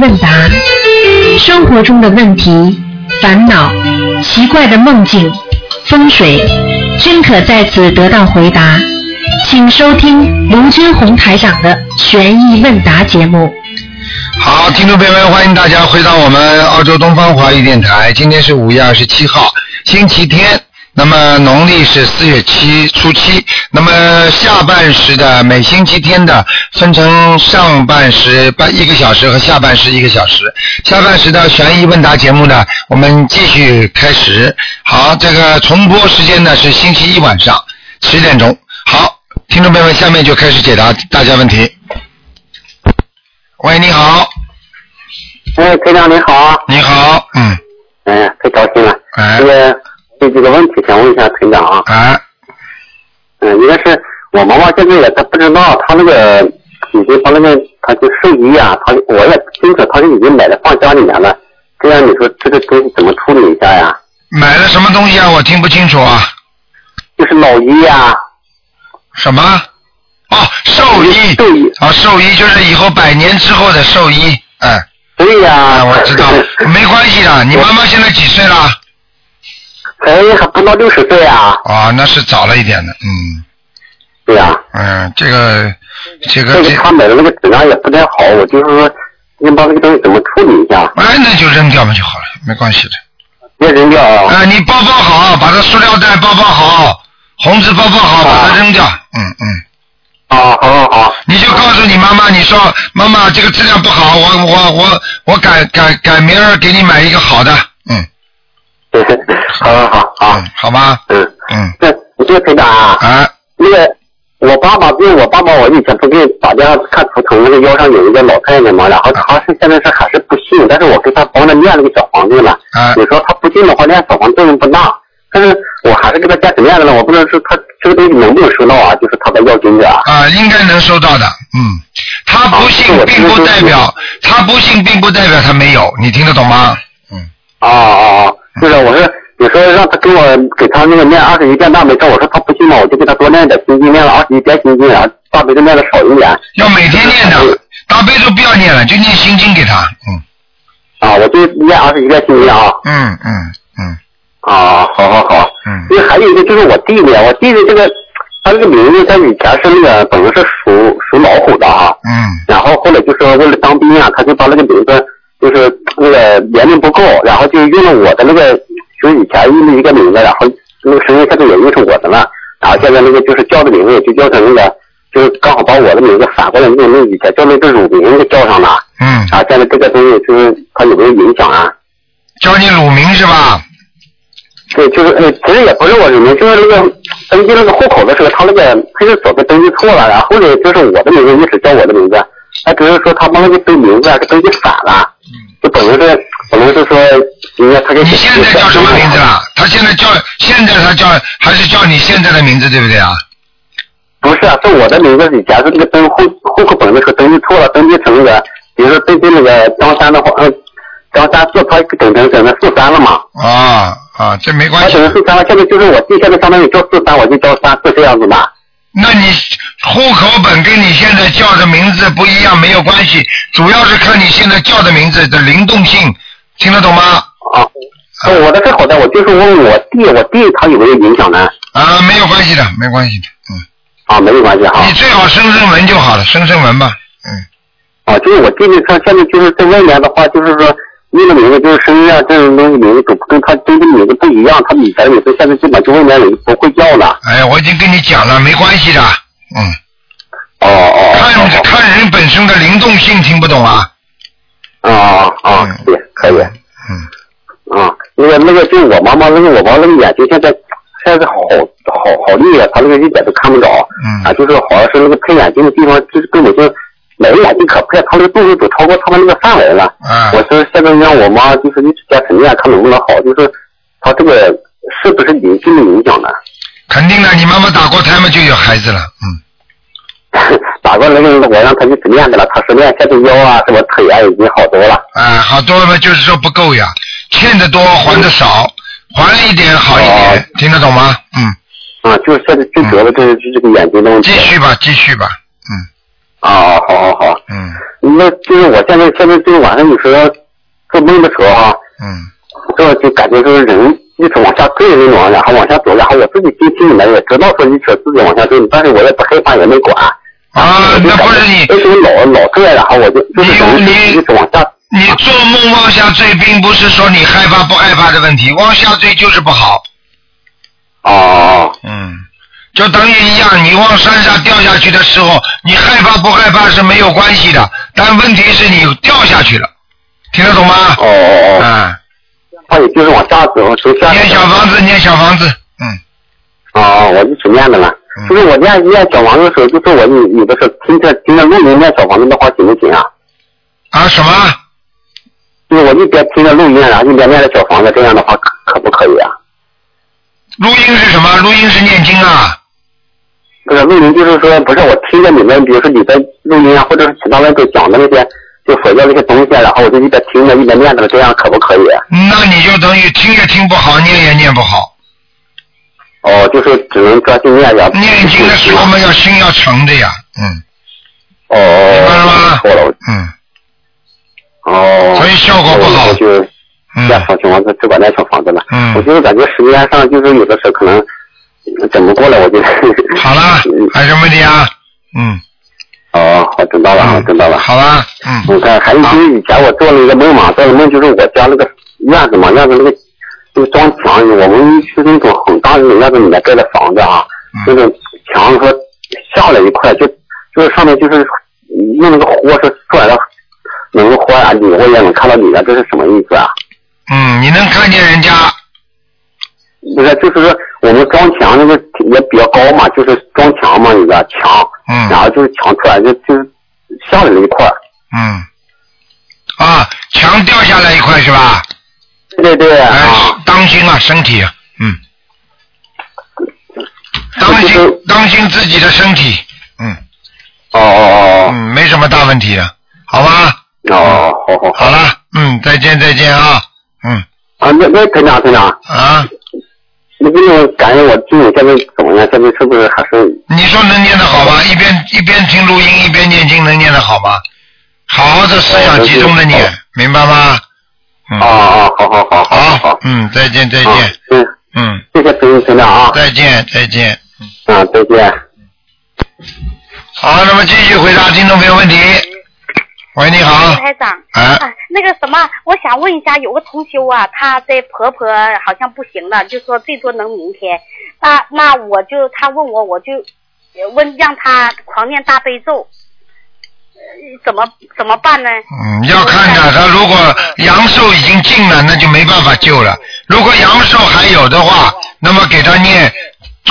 问答生活中的问题、烦恼、奇怪的梦境、风水，均可在此得到回答。请收听卢军红台长的悬疑问答节目。好，听众朋友们，欢迎大家回到我们澳洲东方华语电台。今天是五月二十七号，星期天。那么农历是四月七初七。那么下半时的每星期天的分成上半时半一个小时和下半时一个小时。下半时的悬疑问答节目呢，我们继续开始。好，这个重播时间呢是星期一晚上十点钟。好，听众朋友们，下面就开始解答大家问题。喂，你好，哎，科长你好，你好，嗯，哎，太高兴了。哎这个有几个问题想问一下科长啊。哎，嗯，一个是我妈妈现在也她不知道，她那个已经把那个她就寿衣啊，她我也不清楚，他就已经买了放家里面了。这样你说这个东西怎么处理一下呀？买了什么东西啊？我听不清楚啊。就是老衣呀、什么？哦，寿衣。寿衣啊，寿衣就是以后百年之后的寿衣。哎，对呀、哎，我知道，没关系的。你妈妈现在几岁了？哎还不到六十岁啊。哦，那是早了一点的。嗯对呀、嗯，这个这个这，这个她买的那个质量也不太好，我就是说，你把这个东西怎么处理一下？哎，那就扔掉嘛就好了，没关系的。别扔掉啊。哎，你包包好，把这塑料袋包包好，红纸包包好，把它扔掉。嗯嗯。啊，好好好。你就告诉你妈妈，你说妈妈这个质量不好，我我我我改改改明儿给你买一个好的，嗯 对，好好好好嗯，，好吧，嗯。嗯这你这个台长啊，啊那个我爸爸，因为我爸爸我以前不给打电话看图腾，那个腰上有一个老太太嘛，然后他是现在是还是不信，但是我给他帮着念那个小房子了。啊你说他不信的话，念小房子作用不大，但是我还是给他加紧念的了，我不知道是他这个东西能不能收到啊？就是他的要经者啊。啊，应该能收到的，嗯，他不信啊并不代表他不信并不代表他没有，你听得懂吗？嗯，啊啊啊！是的我是你说让他给我给他那个念二十一遍大悲咒，我说他不信嘛，我就给他多念点心经，念了二十一遍心经，然后大悲咒念的少一点。要每天念的，大悲咒不要念了，就念心经给他，嗯。啊，我就念二十一遍心经啊。嗯嗯嗯。啊，好好好。嗯。因为还有一个就是我弟弟，我弟弟这个他这个名字他以前是那个本来是属属老虎的啊，嗯。然后后来就说为了当兵啊，他就把那个名字就是那个年龄不够，然后就用了我的那个就是以前用的一个名字，然后那个声音现在也用成我的了，然后现在那个就是叫的名字就叫成那个就是刚好把我的名字反过来用那以前叫那个乳名给叫上了，嗯，啊，现在这个东西就是它有没有影响啊？叫你乳名是吧？对，就是呃，其实也不是我乳名，就是那个登记那个户口的时候，他那个派出所给登记错了，然后呢就是我的名字一直叫我的名字，他只是说他把那个登名字啊给登记反了，就等于是本来是说应该他给你现在叫什么名字？啦？他现在叫现在他叫还是叫你现在的名字对不对啊？不是啊，是我的名字以前是那个登户户口本的时候登记错了，登记成那个，比如说登记那个张三的话，嗯，张三四，他等等等成四三了嘛，啊啊，这没关系整。成四三了，现在就是我弟现在相当于叫四三，我就叫三四这样子的。那你户口本跟你现在叫的名字不一样没有关系，主要是看你现在叫的名字的灵动性，听得懂吗？啊，呃我的是好的，我就是问我弟，我弟他有没有影响呢？啊，没有关系的，没关系的，嗯，啊，没有关系哈。你最好生生文就好了，生生文吧，嗯，啊，就是我弟弟他现在就是在外面的话，就是说那个名字就是生日啊这种东西名字都跟他真的名字不一样，他以前的名字现在基本就外面人不会叫了。哎，我已经跟你讲了，没关系的，嗯，哦哦看看人本身的灵动性，听不懂啊？哦啊啊，对，可以嗯，啊。那个那个就我妈妈那个我妈那个眼睛现在现在好好好厉害，她那个一点都看不着。嗯啊，就是好像是那个配眼镜的地方，就是根本就每个眼睛可配，她那个度数都超过他们那个范围了。嗯我是现在让我妈就是一直加沉淀，看能不能好，就是她这个是不是灵性的影响呢？肯定的，你妈妈打过胎嘛，就有孩子了，嗯，打过那个我让他一直练的了，他是练现在腰啊什么腿啊已经好多了。啊，好多了，就是说不够呀，欠的多还的少，还了一点好一点，哦听得懂吗？嗯，啊，就是现在最主要的就是这个眼睛的问题。继续吧，继续吧，嗯啊，好好好，嗯，那就是我现在现在就是晚上有时候做梦的时候哈，嗯，这就感觉就是人一直往下坠那种，然后往下走，然后我自己心心里面也知道说一直自己往下坠，但是我也不害怕，也没管。啊，那不是你，为什么老老这样，然后我就就是人你一直往下。你做梦往下坠，并不是说你害怕不害怕的问题，往下坠就是不好。哦嗯，就等于一样，你往山上掉下去的时候，你害怕不害怕是没有关系的，但问题是你掉下去了，听得懂吗？哦哦哦，啊，他也就是往下走，从下。念小房子，念小房子，嗯，哦，我一直念的了。嗯就是我念念小房子的时候，就是我有有的时候听着听着录音念小房子的话行不行啊？啊什么？就是我一边听着录音，然后一边念着小房子，这样的话可可不可以啊？录音是什么？录音是念经啊。不是录音，就是说不是我听着你们，比如说你在录音啊，或者是其他人都讲的那些就佛教那些东西啊，然后我就一边听着一边念着，这样可不可以？啊那你就等于听也听不好，念也念不好。哦，就是只能专心念呀。念经的时候嘛，要心要诚的呀，嗯哦哦，明白了吗错了，嗯，哦，所以效果不好我就嗯念小房子，只管那小房子了。嗯我就是感觉时间上就是有的时候可能整不过来，我就。好了，还有什么问题啊？嗯，哦，我知道了，我知道了。好了，嗯，我看还有就是以前我做了一个梦嘛，做的梦就是我家那个院子嘛，院子那个那个装墙，我们是那种很大的那种院子里面盖的房子啊，那种墙和下来一块，就就是上面就是用那个豁是出来的，能豁啊，里我也能看到里面，这是什么意思啊？嗯，你能看见人家，不是，就是说我们装墙那个也比较高嘛，就是装墙嘛，一个墙，嗯然后就是墙出来就就是下来了一块。嗯，啊，墙掉下来一块是吧？对对对哎啊，，当心啊，身体，嗯，当心当心自己的身体，嗯哦哦哦嗯，没什么大问题的，好吧？哦哦，好好好了，嗯，再见再见啊，嗯啊，那那团长团长，啊，那这个感觉我经理现在怎么样？现在是不是还是？你说能念得好吗？一边一边听录音一边念经，能念得好吗？好好的思想集中的念，明白吗？嗯，啊啊，好好好好好。好，，嗯，再见再啊见，嗯，嗯，谢谢团团长啊，再见再见。啊，再见。好，那么继续回答听众朋友问题。喂，你好，台长，哎啊，那个什么，我想问一下，有个同修啊，她的婆婆好像不行了，就说最多能明天。那那我就她问我，我就呃问让她狂念大悲咒，呃怎么怎么办呢？嗯，要看的，他如果阳寿已经尽了，那就没办法救了。如果阳寿还有的话，那么给他念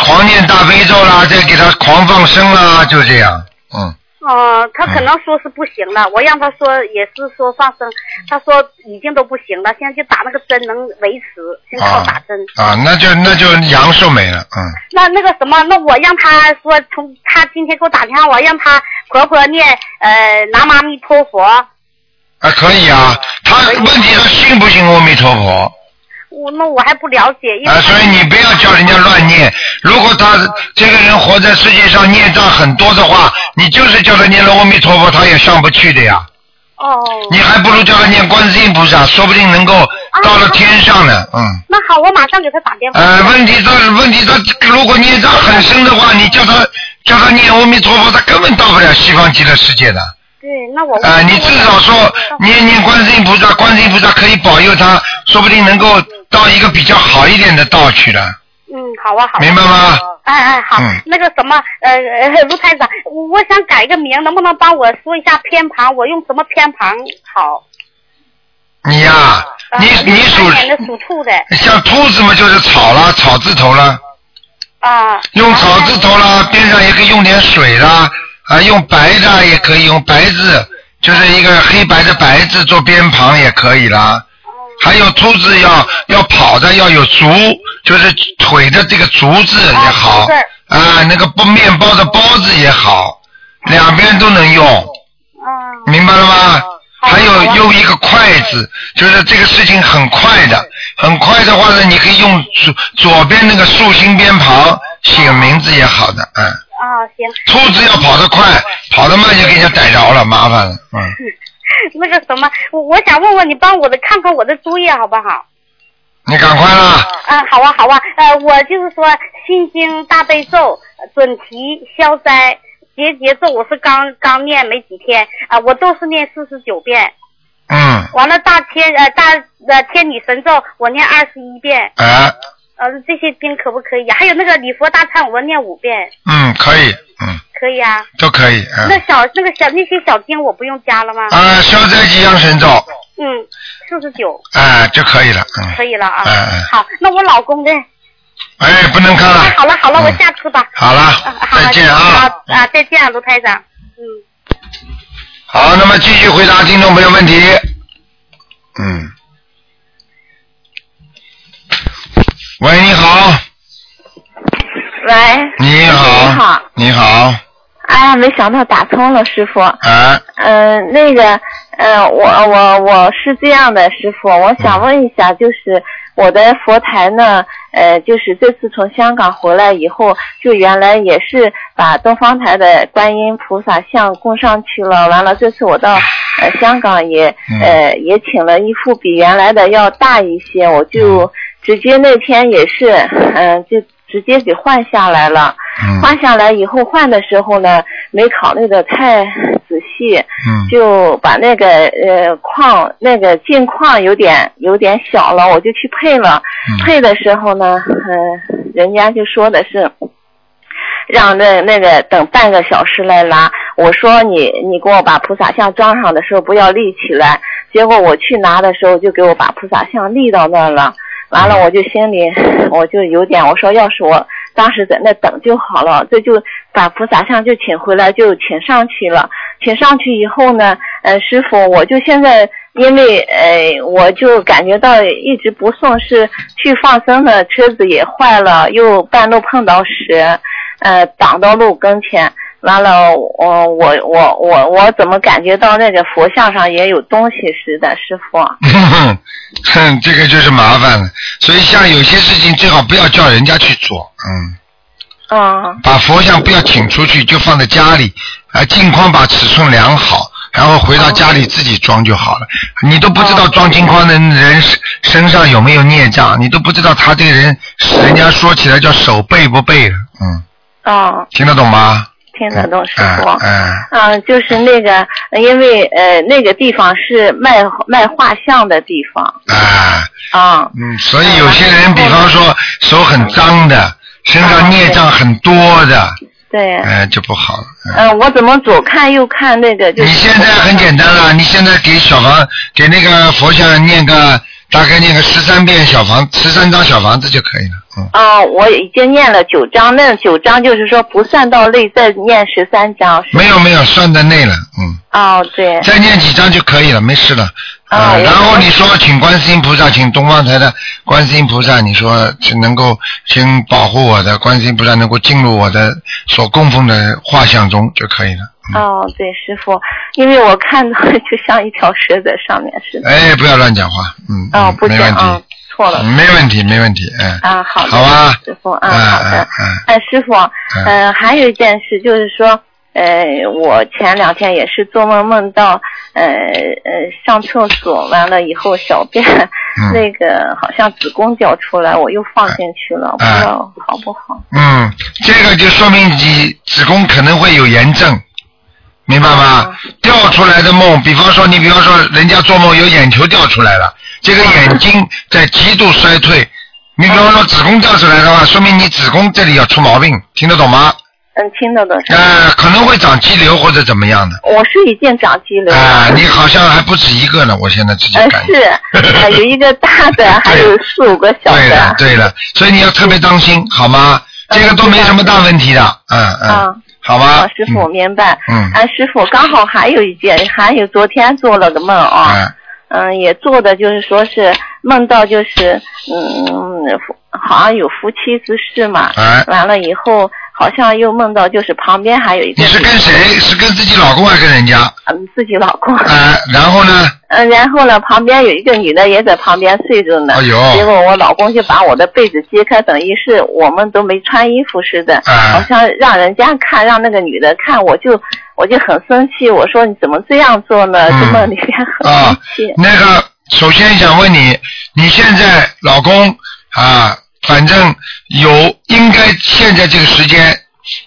狂念大悲咒啦，再给他狂放生啦，就这样。嗯，哦、他可能说是不行了，我让他说也是说放生，他说已经都不行了，现在就打那个针能维持，先靠打针。啊，那就那就阳寿没了。嗯，那那个什么，那我让他说从他今天给我打电话，我让他婆婆念呃南无阿弥陀佛。啊，可以啊。他问题他信不信阿弥陀佛？我那我还不了解，因为啊，所以你不要叫人家乱念。如果他这个人活在世界上孽障很多的话，你就是叫他念了阿弥陀佛，他也上不去的呀。哦，你还不如叫他念观世音菩萨，说不定能够到了天上呢。嗯。那好，我马上给他打电话。呃，问题他问题他如果孽障很深的话，你叫他叫他念阿弥陀佛，他根本到不了西方极乐世界的。对，那我啊、你至少说念念观世音菩萨，观世音菩萨可以保佑他，说不定能够到一个比较好一点的道去的。嗯，好啊，好啊。明白吗？哎哎，好，嗯那个什么，呃呃，卢台长，我我想改个名，能不能帮我说一下偏旁？我用什么偏旁好？你呀、呃你你属属兔的像兔子嘛，就是草啦，草字头啦，啊。用草字头啦，边上也可以用点水啦，啊，用白的也可以用白字，就是一个黑白的白字做边旁也可以啦。还有兔子要要跑的要有足，就是腿的这个足字也好啊那个包面包的包字也好，两边都能用，嗯。明白了吗？还有用一个筷子，就是这个事情很快的，很快的话呢，你可以用左左边那个竖心边旁写名字也好的，嗯，啊，啊，行。兔子要跑得快，跑得慢就给人家逮着了，麻烦了。嗯，那个什么，我我想问问你，帮我的看看我的作业好不好？你赶快啦！啊，好啊，好啊。呃，我就是说心经大悲咒、准提消灾结节咒，我是刚刚念没几天啊、我都是念四十九遍。嗯，完了大天呃大呃天女神咒我念二十一遍，啊，呃这些经可不可以呀、还有那个礼佛大忏我念五遍，嗯，可以，嗯，可以啊。都可以，嗯。那小那个小那些小经我不用加了吗？啊，消灾吉祥神咒，嗯，四十九哎，就可以了，嗯。可以了啊。哎哎好，那我老公的。哎，不能看了。哎，好了好了，我嗯下次吧。好了啊，好了再见啊啊，再见啊，卢台长。嗯。好，那么继续回答听众朋友问题。嗯。喂，你好，喂，你好，你好，你好，哎呀，没想到打通了，师傅。啊，嗯、那个，嗯、我我我是这样的，师傅，我想问一下，就是我的佛台呢，呃，就是这次从香港回来以后，就原来也是把东方台的观音菩萨像供上去了，完了这次我到呃香港也嗯。呃也请了一副比原来的要大一些，我就直接那天也是，嗯、就直接给换下来了。嗯换下来以后换的时候呢，没考虑的太仔细，嗯就把那个呃框那个镜框有点有点小了，我就去配了。嗯配的时候呢，嗯、人家就说的是。让那那个等半个小时来拿，我说你你给我把菩萨像装上的时候不要立起来，结果我去拿的时候就给我把菩萨像立到那儿了，完了我就心里我就有点我说要是我当时在那等就好了，这就把菩萨像就请回来就请上去了，请上去以后呢，呃师傅我就现在因为呃我就感觉到一直不送是去放生的车子也坏了，又半路碰到蛇。呃，挡到路跟前，完了，我我我我我怎么感觉到那个佛像上也有东西似的，师傅？哼这个就是麻烦了。所以像有些事情最好不要叫人家去做，嗯，嗯把佛像不要请出去，就放在家里，啊，镜框把尺寸量好，然后回到家里自己装就好了。你都不知道装镜框的人身上有没有孽障，你都不知道他这个人，人家说起来叫手背不背，嗯，啊，听得懂吗？听得懂，师嗯傅。嗯嗯，就是那个，因为呃那个地方是卖卖画像的地方啊，啊。嗯，所以有些人，比方说手很脏的，身上孽障很多的，对，哎，就不好了。嗯嗯，我怎么左看右看那个？就是你现在很简单了，你现在给小房给那个佛像念个大概念个十三遍小房，十三张小房子就可以了。嗯，啊，我已经念了九张，那九张就是说不算到内，再念十三张。没有没有，算在内了。嗯，哦，对。再念几张就可以了，没事了。啊然后你说请观世音菩萨，请东方台的观世音菩萨，你说请能够请保护我的观世音菩萨能够进入我的所供奉的画像中就可以了。嗯、哦，对，师傅，因为我看到就像一条蛇在上面似的。哎，不要乱讲话。嗯，哦，嗯不讲。啊，错了。嗯没问题，没问题，嗯。啊，好的，好吧师傅，啊，嗯好的哎，师傅，嗯、还有一件事就是说，呃，我前两天也是做梦梦到，呃呃，上厕所完了以后小便、嗯那个好像子宫掉出来，我又放进去了，不知道好不好？嗯，这个就说明你子宫可能会有炎症，明白吗？掉出来的梦，比方说你，比方说人家做梦有眼球掉出来了，这个眼睛在极度衰退。你比方说子宫掉出来的话，说明你子宫这里要出毛病，听得懂吗？嗯，听得懂。呃，可能会长肌瘤或者怎么样的。我是已经长肌瘤了。啊、你好像还不止一个呢，我现在自己呃感觉。是，呃 有一个大的，还有四五个小的对了的。对了，所以你要特别当心，好吗？这个都没什么大问题的，嗯嗯，啊，好吧好，。师傅，我明白。嗯啊，师傅，刚好还有一件，还有昨天做了个梦啊。嗯嗯，也做的就是说是梦到就是嗯，好像有夫妻之事嘛。哎完了以后，好像又梦到就是旁边还有一个。你是跟谁？是跟自己老公还是跟人家？嗯，自己老公。哎，然后呢？嗯，然后呢，旁边有一个女的也在旁边睡着呢。哎呦结果我老公就把我的被子揭开，等于是我们都没穿衣服似的，啊好像让人家看，让那个女的看，我就我就很生气，我说你怎么这样做呢？嗯这梦里边很啊生气。那个，首先想问你，你现在老公啊，反正有应该现在这个时间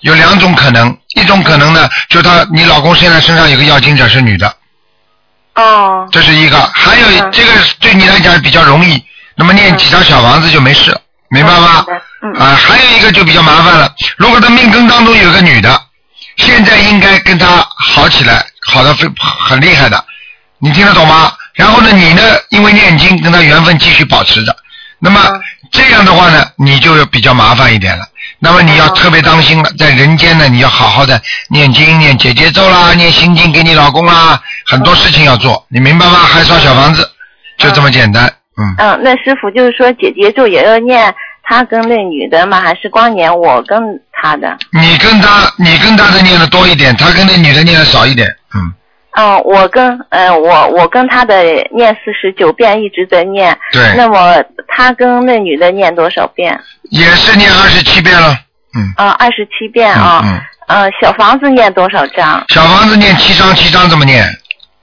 有两种可能，一种可能呢，就他你老公现在身上有个要经者是女的，哦。这是一个，还有嗯。这个对你来讲比较容易，那么念几张小房子就没事了，明白吗？嗯啊，还有一个就比较麻烦了，如果他命根当中有个女的，现在应该跟他好起来，好的非很厉害的，你听得懂吗？然后呢，你呢，因为念经跟他缘分继续保持着，那么嗯。这样的话呢，你就比较麻烦一点了。那么你要嗯特别当心了，在人间呢，你要好好的念经、念姐姐咒啦，念心经给你老公啦，很多事情要做，你明白吗？还烧小房子，就这么简单。嗯，嗯，那师傅就是说姐姐咒也要念他跟那女的吗？还是光念我跟他的？你跟他，你跟他的念的多一点，他跟那女的念的少一点。嗯，嗯，我跟呃我我跟他的念四十九遍一直在念，对，那么他跟那女的念多少遍？也是念二十七遍了。嗯。啊，二十七遍嗯啊。嗯。呃，小房子念多少张？小房子念七章，七章这么念，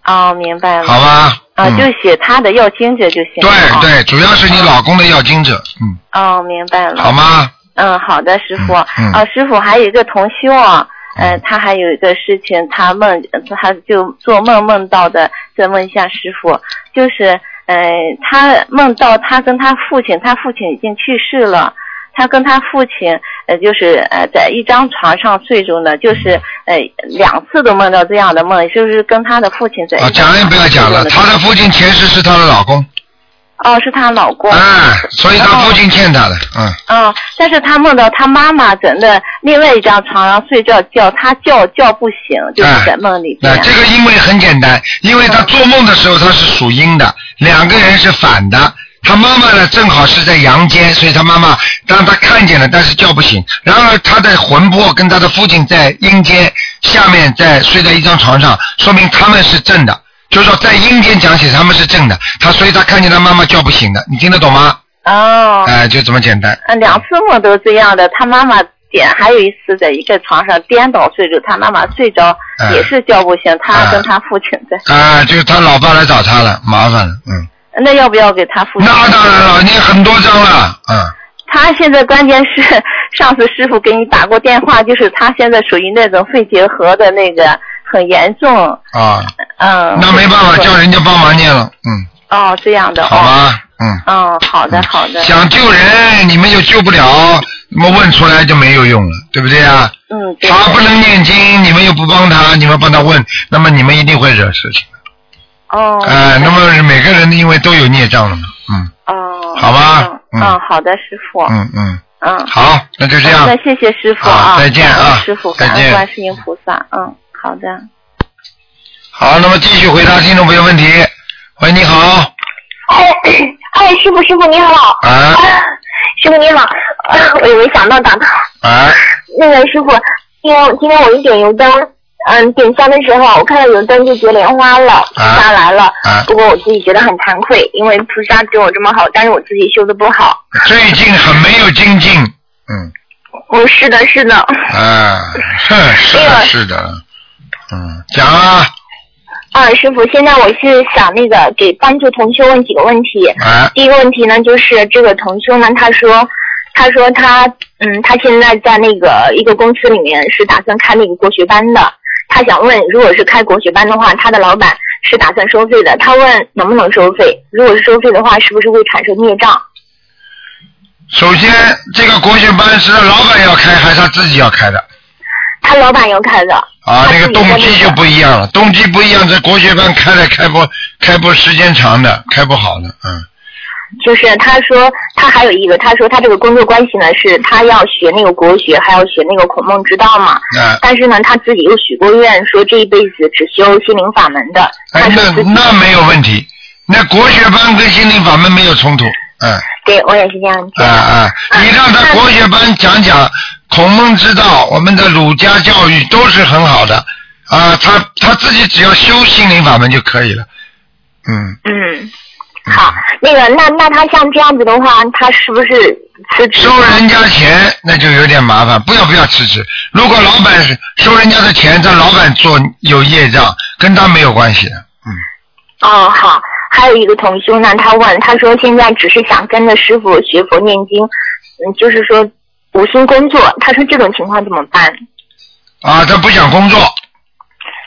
哦，明白了。好吧？啊，嗯就写他的要经者就行。对对，主要是你老公的要经者，嗯，哦，明白了。好吗？嗯，好的，师傅。嗯嗯啊，师傅还有一个同修啊，呃，他还有一个事情，他梦，他就做梦梦到的，再问一下师傅，就是，呃，他梦到他跟他父亲，他父亲已经去世了。他跟他父亲，呃，就是呃，在一张床上睡着呢，就是呃，两次都梦到这样的梦，就是跟他的父亲在一啊，讲也不要讲了，睡着呢她的父亲前世是他的老公，哦，是她老公。啊，所以她父亲欠她的，嗯，嗯，但是她梦到她妈妈在那另外一张床上睡觉，叫她叫叫不醒，就是在梦里边。那这个因为很简单，因为她做梦的时候她是属阴的，两个人是反的。他妈妈呢，正好是在阳间，所以他妈妈当他看见了，但是叫不醒。然而他的魂魄跟他的父亲在阴间下面，在睡在一张床上，说明他们是正的。就是说，在阴间讲起他们是正的，他所以他看见他妈妈叫不醒的，你听得懂吗？哦，哎、就这么简单。啊，两次梦都这样的。他妈妈点，还有一次在一个床上颠倒睡着，他妈妈睡着嗯也是叫不醒，他跟他父亲在。啊、就是他老爸来找他了，麻烦了，嗯。那要不要给他父亲？那当然了，你很多张了，嗯。他现在关键是上次师傅给你打过电话，就是他现在属于那种肺结核的那个很严重，啊，嗯。那没办法，叫人家帮忙念了，嗯，哦，这样的哦。好吧，嗯。哦，好的好的。想救人，你们又救不了，那么问出来就没有用了，对不对啊？嗯，对。他不能念经，你们又不帮他，你们帮他问，那么你们一定会惹事情。哦。哎、那么每个人因为都有孽障了嘛，嗯哦。好吧嗯好的，师傅。嗯嗯，嗯。好，那就这样。那谢谢师傅好啊，再见啊师傅，感恩观世音菩萨。嗯，好的。好，那么继续回答听众朋友问题。喂，你好，哎哎，师傅师傅你好，啊？师傅你好，我也没想到打到。啊，那个师傅，今天今天我一点油灯，嗯，点香的时候，我看到油灯就结莲花了，菩萨来了。啊？不过我自己觉得很惭愧，因为菩萨对我这么好，但是我自己修的不好。最近很没有精进，嗯，哦，是的，是的。啊，哼，是的，是的，嗯，讲啊，啊，师傅，现在我是想那个给帮助同修问几个问题。啊第一个问题呢，就是这个同修呢，他说，他说他，嗯，他现在在那个一个公司里面是打算开那个国学班的。他想问，如果是开国学班的话，他的老板是打算收费的。他问能不能收费？如果是收费的话，是不是会产生孽障？首先这个国学班是老板要开还是他自己要开的？他老板要开的。啊，那个动机就不一样了，动机不一样，这国学班开了开不开不时间长的，开不好的，嗯，就是他说他还有一个，他说他这个工作关系呢是他要学那个国学，还要学那个孔孟之道嘛。啊，但是呢，他自己又许过愿，说这一辈子只修心灵法门的。哎那那没有问题，那国学班跟心灵法门没有冲突，嗯，对我也是这样子啊得。啊，你让他国学班讲讲孔孟之道，我们的儒家教育都是很好的，啊，他他自己只要修心灵法门就可以了，嗯，嗯，好，那个那那他像这样子的话，他是不是辞职？收人家钱那就有点麻烦，不要不要辞职。如果老板收人家的钱，这老板做有业障，跟他没有关系的。嗯，哦，好。还有一个同修呢，他问，他说现在只是想跟着师傅学佛念经，嗯，就是说无心工作。他说这种情况怎么办？啊，他不想工作，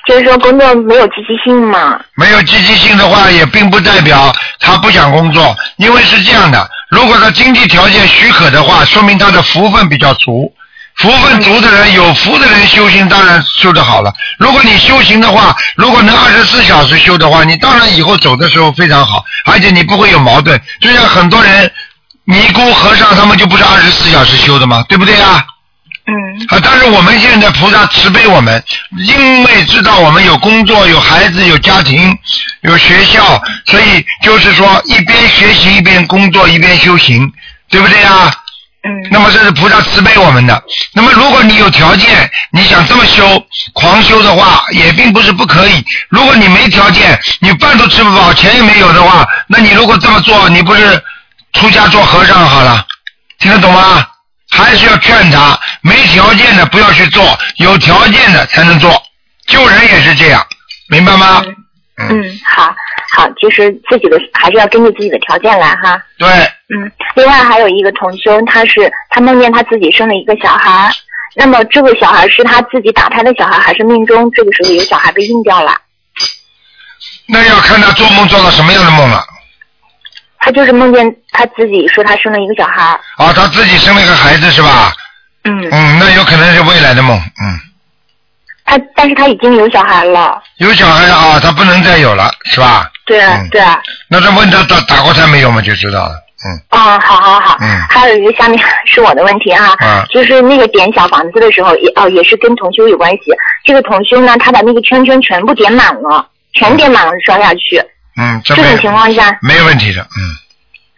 就是说工作没有积极性嘛。没有积极性的话，也并不代表他不想工作，因为是这样的，如果他经济条件许可的话，说明他的福分比较足。福分足的人，有福的人修行当然修得好了。如果你修行的话，如果能二十四小时修的话，你当然以后走的时候非常好，而且你不会有矛盾。就像很多人尼姑和尚，他们就不是二十四小时修的嘛？对不对啊？嗯啊，但是我们现在菩萨慈悲我们，因为知道我们有工作、有孩子、有家庭、有学校，所以就是说一边学习一边工作一边修行，对不对啊？嗯那么这是菩萨慈悲我们的。那么如果你有条件，你想这么修，狂修的话，也并不是不可以。如果你没条件，你饭都吃不饱，钱也没有的话，那你如果这么做，你不是出家做和尚好了？听得懂吗？还是要劝他，没条件的不要去做，有条件的才能做。救人也是这样，明白吗？嗯，好，好，其实自己的还是要根据自己的条件来哈。对，嗯，另外还有一个同修，他是他梦见他自己生了一个小孩，那么这个小孩是他自己打胎的小孩，还是命中这个时候有小孩被硬掉了？那要看他做梦做到什么样的梦了。他就是梦见他自己说他生了一个小孩，啊，他自己生了一个孩子是吧？嗯，嗯，那有可能是未来的梦，嗯。他但是他已经有小孩了，有小孩啊，他不能再有了，是吧？对、嗯对啊，那他问他打打过胎没有嘛，就知道了。嗯。啊，好好好，嗯。还有一个下面是我的问题啊，嗯就是那个点小房子的时候也哦也是跟同修有关系，这个同修呢他把那个圈圈全部点满了，全点满了刷下去，嗯，这这种情况下没问题的，嗯，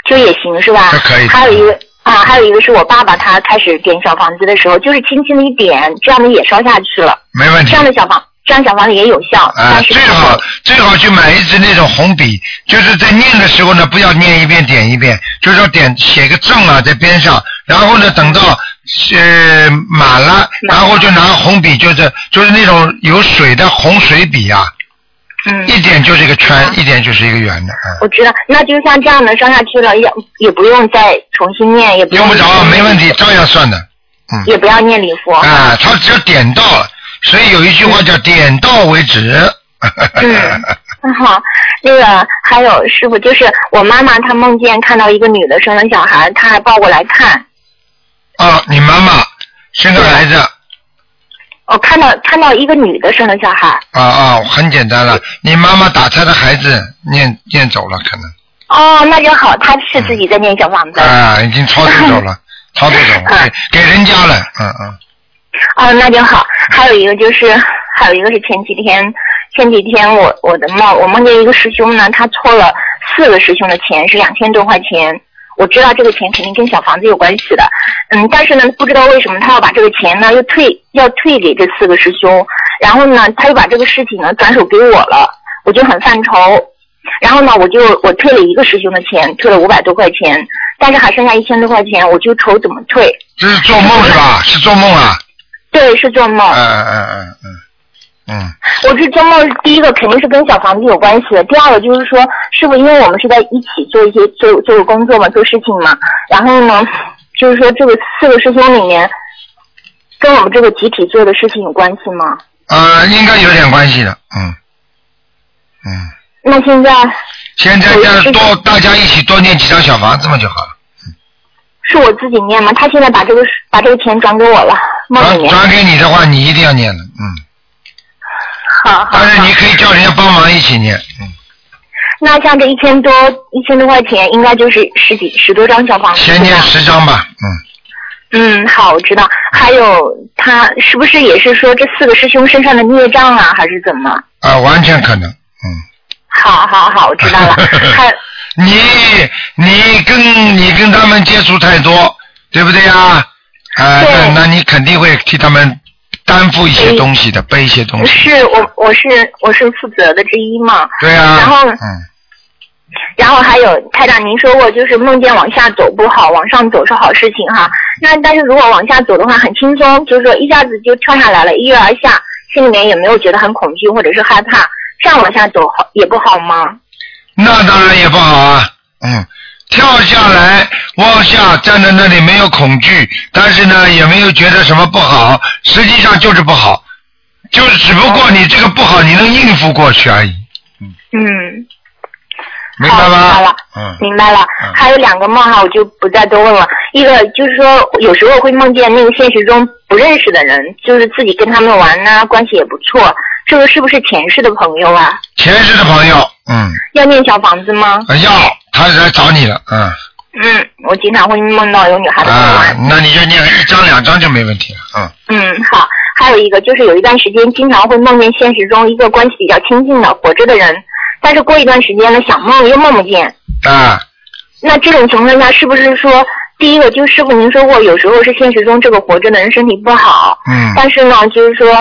就也行是吧？这可以还有一个啊，还有一个是我爸爸他开始点小房子的时候，就是轻轻的一点，这样的也烧下去了，没问题。这。样的小房这样小房子也有效，啊，最好最好去买一支那种红笔，就是在念的时候呢，不要念一遍点一遍，就是说点写个正啊在边上，然后呢等到呃满了，然后就拿红笔，就是就是那种有水的红水笔啊，嗯。一点就是一个圈，一点就是一个圆的，嗯，我知道，那就像这样的上下去了，也也不用再重新念，也不用用不着，没问题。题，照样算的，嗯。也不要念礼佛。啊，他只要点到了，所以有一句话叫“点到为止”。嗯嗯好，那个还有师傅，就是我妈妈她梦见看到一个女的生了小孩，她还抱过来看，啊，你妈妈生个孩子。我看到看到一个女的生了小孩。啊啊，很简单了，你妈妈打胎的孩子念念走了，可能。哦，那就好，她是自己在念小房子。啊，已经超度走了，超度走了，啊 给给人家了，嗯嗯，哦，那就好。还有一个就是，还有一个是前几天，前几天我我的梦，我梦见一个师兄呢，他错了四个师兄的钱，是两千多块钱。我知道这个钱肯定跟小房子有关系的，嗯，但是呢，不知道为什么他要把这个钱呢又退，要退给这四个师兄，然后呢，他又把这个事情呢转手给我了，我就很犯愁。然后呢，我就我退了一个师兄的钱，退了五百多块钱，但是还剩下一千多块钱，我就愁怎么退。这是做梦是吧？是做梦啊？对，是做梦。嗯嗯嗯嗯嗯嗯，我这周末第一个肯定是跟小房子有关系的，第二个就是说，师傅，因为我们是在一起做一些做做工作嘛，做事情嘛，然后呢，就是说这个四个师兄里面，跟我们这个集体做的事情有关系吗？呃，应该有点关系的，嗯嗯，那现在现在就多大家一起多念几张小房子嘛就好了，是我自己念吗？他现在把这个把这个钱转给我了，梦里面。转转给你的话，你一定要念的，嗯，好好好但是你。可以叫人家帮忙一起念，嗯，那像这一千多一千多块钱，应该就是十几十多张小房子。先念十张吧，嗯。嗯，好，我知道。还有他是不是也是说这四个师兄身上的孽障啊，还是怎么？啊，完全可能，嗯。好好好，我知道了。还你你跟你跟他们接触太多，对不对呀？啊，对那那你肯定会替他们担负一些东西的，背一些东西。是我我是我是负责的之一嘛。对啊。然后嗯然后还有台长，您说过就是梦见往下走不好，往上走是好事情哈。那但是如果往下走的话很轻松，就是说一下子就跳下来了，一跃而下，心里面也没有觉得很恐惧或者是害怕？这样往下走好也不好吗？那当然也不好啊，嗯，跳下来往下站在那里没有恐惧，但是呢也没有觉得什么不好，实际上就是不好，就是只不过你这个不好你能应付过去而已，嗯，明白好明白了？嗯，明白了。还有两个梦哈，我就不再多问了。一个就是说，有时候会梦见那个现实中不认识的人，就是自己跟他们玩呢、关系也不错，这个是不是前世的朋友啊？前世的朋友，嗯，要念小房子吗？呃要他来找你了，嗯，嗯，我经常会梦到有女孩子跟我玩。啊，那你就念个一张两张就没问题了，嗯，嗯，好。还有一个就是有一段时间经常会梦见现实中一个关系比较亲近的活着的人，但是过一段时间呢，想梦又梦不见。啊，那这种情况下，是不是说，第一个就师傅您说过，有时候是现实中这个活着的人身体不好，嗯，但是呢，就是说，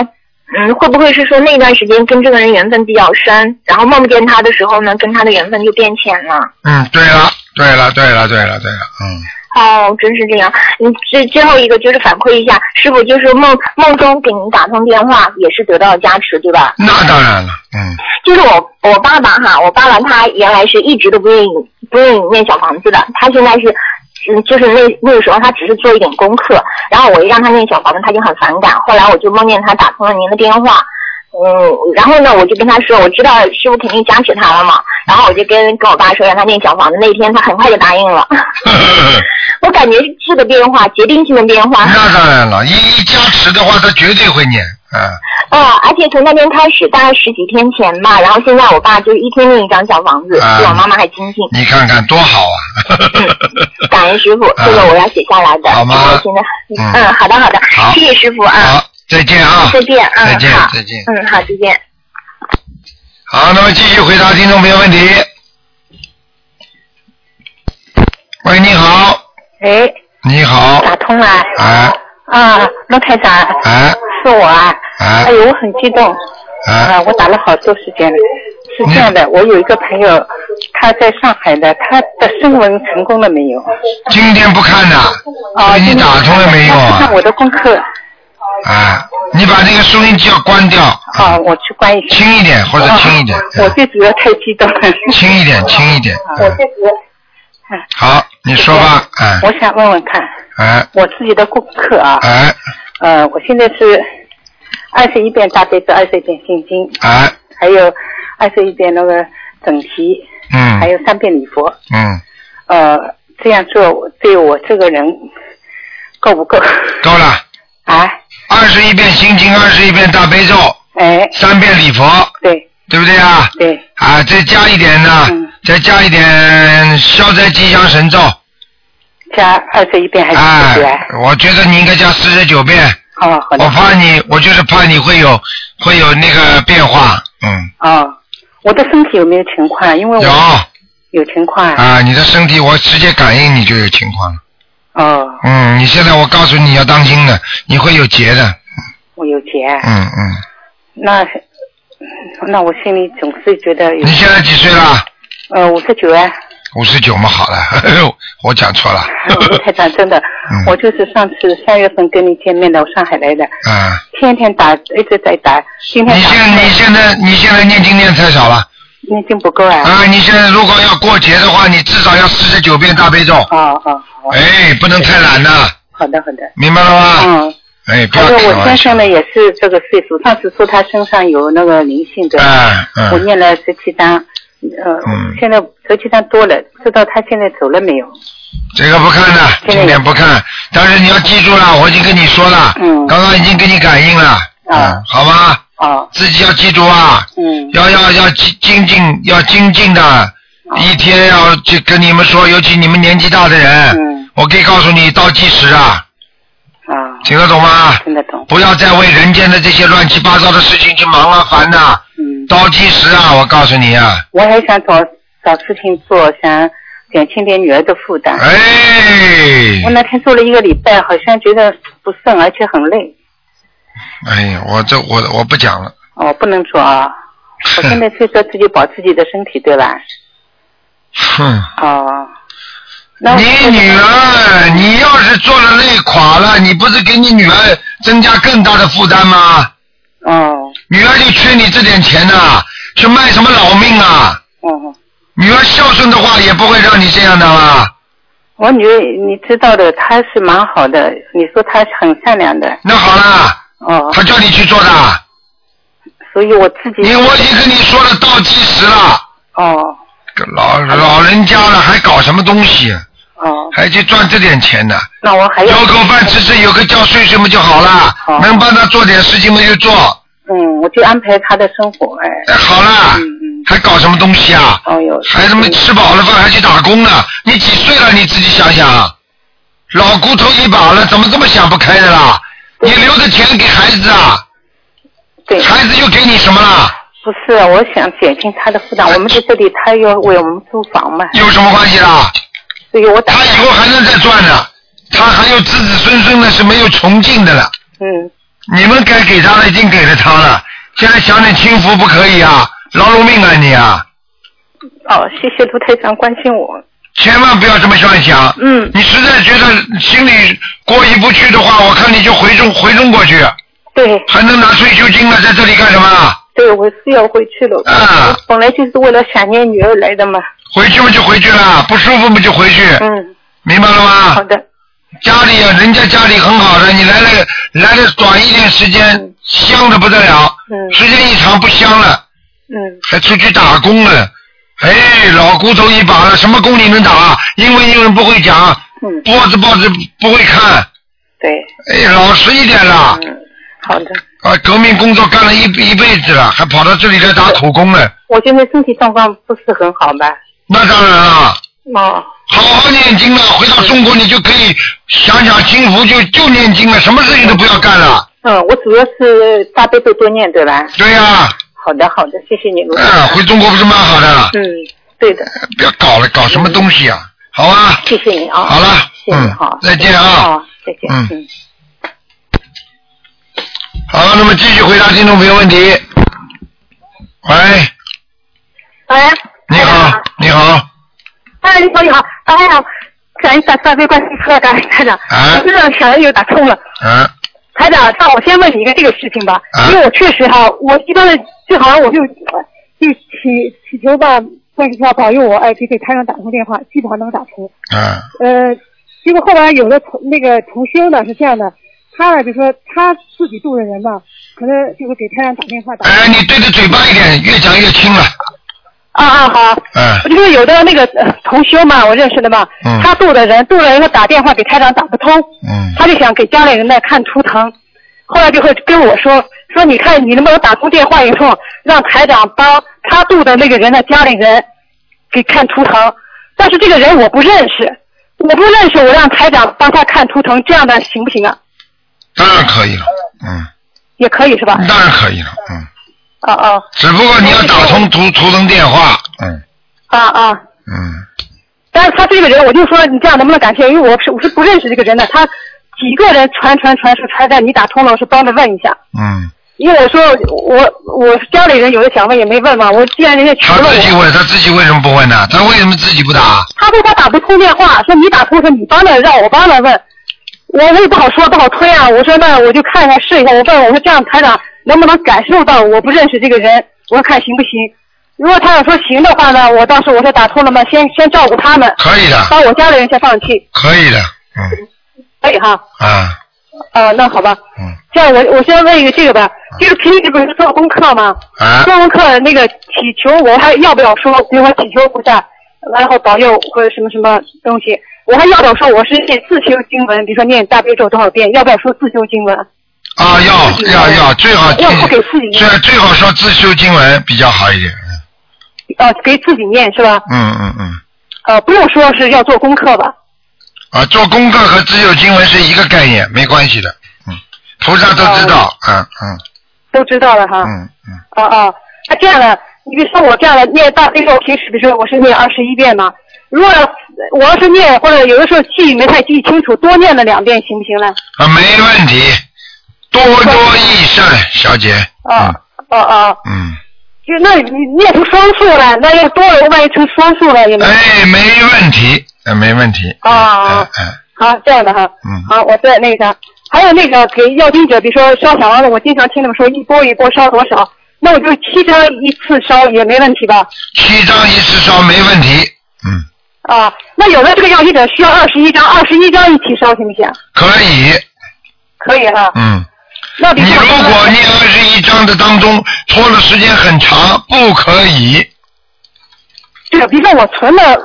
嗯，会不会是说那段时间跟这个人缘分比较深，然后梦不见他的时候呢，跟他的缘分就变浅了？嗯，对了，对了，对了，对了，对了，嗯。哦，真是这样。嗯，最最后一个就是反馈一下，师傅就是梦梦中给您打通电话，也是得到加持，对吧？那当然了，嗯，就是我我爸爸哈，我爸爸他原来是一直都不愿意不愿意念小房子的，他现在是。嗯，就是那那个时候，他只是做一点功课，然后我一让他念小房子，他就很反感。后来我就梦见他打通了您的电话，嗯，然后呢，我就跟他说，我知道师傅肯定加持他了嘛，然后我就跟跟我爸说让他念小房子。那天他很快就答应了，我感觉这个变化决定性的变化。那当然了，一一加持的话，他绝对会念，啊，啊，而且从那天开始，大概十几天前吧，然后现在我爸就是一天念一张小房子，啊比我妈妈还精进。你看看多好啊！感恩师傅，这个我要写下来的。好吗现在，嗯嗯，好的好的好，谢谢师傅啊，好，再见啊！再见，嗯，再见好，再见嗯，好，再见。好，那么继续回答听众朋友问题。喂，你好，哎，你好，打通了。哎啊，陆台长，哎是我啊。哎哎呦，我很激动。哎啊，我打了好多时间了。是这样的，我有一个朋友，他在上海的，他的声纹成功了没有？今天不看的，啊，你打通了没有看？我的功课。啊，你把那个收音机要关掉，好，我去关一下。轻一点或者轻一点，我最主要太激动了。轻一点，轻一点。嗯我最主要。好，你说吧，哎我想问问看，哎我自己的功课啊，哎呃，我现在是二十一遍大悲咒，二十一遍心经，啊，还有二十一遍那个整题，嗯。还有三遍礼佛。嗯，呃，这样做对我这个人够不够？够了，啊，二十一遍心经，二十一遍大悲咒，哎，三遍礼佛，对。对不对啊？对，啊，再加一点呢，嗯。再加一点消灾吉祥神咒，加二十一遍还是哎四遍？，我觉得你应该加四十九遍，哦，好的我。怕你，我就是怕你会有会有那个变化，嗯，哦，我的身体有没有情况？因为我有有情况。啊，你的身体我直接感应你就有情况了，哦，嗯，你现在我告诉你要当心的，你会有结的，我有结。嗯嗯，那那我心里总是觉得有你现在几岁了？呃五十九啊，五十九嘛，好了，我讲错了，卢台长真的。嗯，我就是上次三月份跟你见面的，我上海来的，嗯，天天打一直在打，今天你现你现在你现在念经念太少了？念经不够啊。啊！你现在如果要过节的话，你至少要四十九遍大悲咒，哦哦好，哎，不能太懒的，好的好的。明白了吗？嗯，哎，不还有我先生。呢也是这个岁数，上次说他身上有那个灵性的，哎嗯，我念了十七章，呃，嗯。现在十七章多了，不知道他现在走了没有？这个不看的，现在今天不看。但是你要记住了，我已经跟你说了，嗯。刚刚已经给你感应了，啊。嗯，好吗？啊，自己要记住啊，嗯，要要要精精进，要精进的，一天要去跟你们说，尤其你们年纪大的人，嗯。我可以告诉你倒计时啊，啊，听得懂吗？听得懂，不要再为人间的这些乱七八糟的事情去忙啊烦呐、嗯，倒计时啊，我告诉你啊，我还想找找事情做，想减轻点女儿的负担。哎我，那天做了一个礼拜，好像觉得不顺，而且很累。哎呀，我这我我不讲了，哦，不能做啊！我现在就说自己保自己的身体，对吧？哼。哦，那你女儿，你要是做了累垮了，你不是给你女儿增加更大的负担吗？哦，女儿就缺你这点钱呐、去卖什么老命啊？哦，女儿孝顺的话，也不会让你这样的嘛。我女儿你知道的，她是蛮好的，你说她很善良的，那好了，哦，她叫你去做的，所以我自己你我已经跟你说了倒计时了，哦老老人家了还搞什么东西，哦，还去赚这点钱呢？那我还要有口饭吃吃，有个觉睡睡不就好了，好能帮他做点事情嘛就做。嗯，我就安排他的生活，哎，哎，好了，嗯嗯，还搞什么东西啊？哦哟，孩子们吃饱了饭还去打工呢，你几岁了？你自己想想，老骨头一把了，怎么这么想不开的啦？你留着钱给孩子啊，对，孩子又给你什么了？不是，我想减轻他的负担，我们在这里，他要为我们租房嘛，有什么关系啦？他以后还能再赚呢，他还有子子孙孙的是没有穷尽的了。嗯，你们该给他的已经给了他了，现在享点清福不可以啊？劳碌命啊你啊！哦，谢谢卢台长关心我，千万不要这么乱想。嗯，你实在觉得心里过意不去的话，我看你就回中回中国去，对还能拿退休金了，在这里干什么？对，我是要回去了，啊本来就是为了想念女儿来的嘛，回去不就回去了，不舒服不就回去，嗯，明白了吗？好的，家里啊，人家家里很好的，你来了来了短一点时间，香的不得了，嗯。时间一长不香了，嗯，还出去打工了，哎，老骨头一把了，什么工你能打？英文英文不会讲，嗯，报纸报纸不会看，对，哎，老实一点啦。嗯，好的，啊，革命工作干了一一辈子了，还跑到这里来打苦工了，我现在身体状况不是很好吧？那当然了。哦，好好念经了，回到中国你就可以享享清福，就就念经了，什么事情都不要干了。嗯，我主要是大悲咒多念对吧？对呀、好的，好的，谢谢你，卢台嗯，回中国不是蛮好的？嗯，对的，不要搞了，搞什么东西啊？好啊，谢谢你啊。好了谢谢，嗯好，再见啊好，再见。嗯嗯。好，那么继续回答听众朋友问题。喂，喂，你好，你好，哎，你好，你好，哎呀，感恩大慈大悲观世音菩萨，感恩台长，啊我知道小人又打通了。嗯，台长，那我先问你一个这个事情吧，啊因为我确实哈，我一般的就好像我就呃就祈祈求吧，观世菩萨保佑我，哎，给给台长打通电话，基本上能打通。嗯，呃，结果后来有的同那个同修呢是这样的，他呢就说他自己度的人嘛，可能就会给台长打电话打。哎，你对着嘴巴一点，越讲越轻了。啊啊好，嗯我就说有的那个呃同修嘛，我认识的嘛，嗯。他度的人度了人他打电话给台长打不通，嗯。他就想给家里人呢看图腾，后来就会跟我说说你看你能不能打通电话以后，让台长帮他度的那个人的家里人给看图腾，但是这个人我不认识，我不认识，我让台长帮他看图腾，这样的行不行啊？当然可以了，嗯，也可以是吧？当然可以了，嗯，啊啊只不过你要打通图图腾电话，嗯啊啊！嗯，但是他这个人，我就说你这样能不能感谢？因为我是我是不认识这个人的，他几个人传传传说传在你打通了，我是帮着问一下。嗯，因为我说我我是家里人有的想问也没问嘛，我既然人家求他了他，自己问，他自己为什么不问呢？他为什么自己不打？他说他打不通电话，说你打通说你帮着让我帮着问，我我也不好说不好推啊。我说那我就看一下试一下，我问我说这样台长能不能感受到我不认识这个人，我说看行不行。如果他要说行的话呢，我到时候我说打通了嘛，先先照顾他们，可以的，把我家里人先放弃，可以的，嗯可以哈。啊，啊，那好吧。嗯。这样我我先问一个这个吧，这个平时不是做功课吗？啊做功课那个祈求，我还要不要说？比如说祈求菩萨，然后保佑或者什么什么东西，我还要不要说我是念自修经文？比如说念大悲咒多少遍？要不要说自修经文？啊，要要要，最好要不给自己最最好说自修经文比较好一点。啊，给自己念是吧？嗯嗯嗯，呃，不用说是要做功课吧？啊，做功课和自修经文是一个概念，没关系的。嗯，菩萨都知道，嗯嗯都知道了哈。嗯嗯，啊啊，那这样的，你比如说我这样的念大悲咒，平时比如说我是念二十一遍嘛，如果我要是念或者有的时候记忆没太记清楚，多念了两遍行不行呢？啊，没问题，多多益善，小姐。啊啊啊！嗯，就那你念成双数了，那要多了，万一成双数了，有没有？哎，没问题，哎没问题。啊啊嗯好，这样的哈。嗯好，我再那个啥，还有那个给要经者，比如说烧小房子，我经常听他们说一波一波烧多少，那我就七张一次烧也没问题吧？七张一次烧没问题，嗯，啊，那有的这个要经者需要二十一张，二十一张一起烧行不行？可以，可以哈。嗯。你如果念二十一章的当中拖的时间很长，不可以。这个，比如说我存了，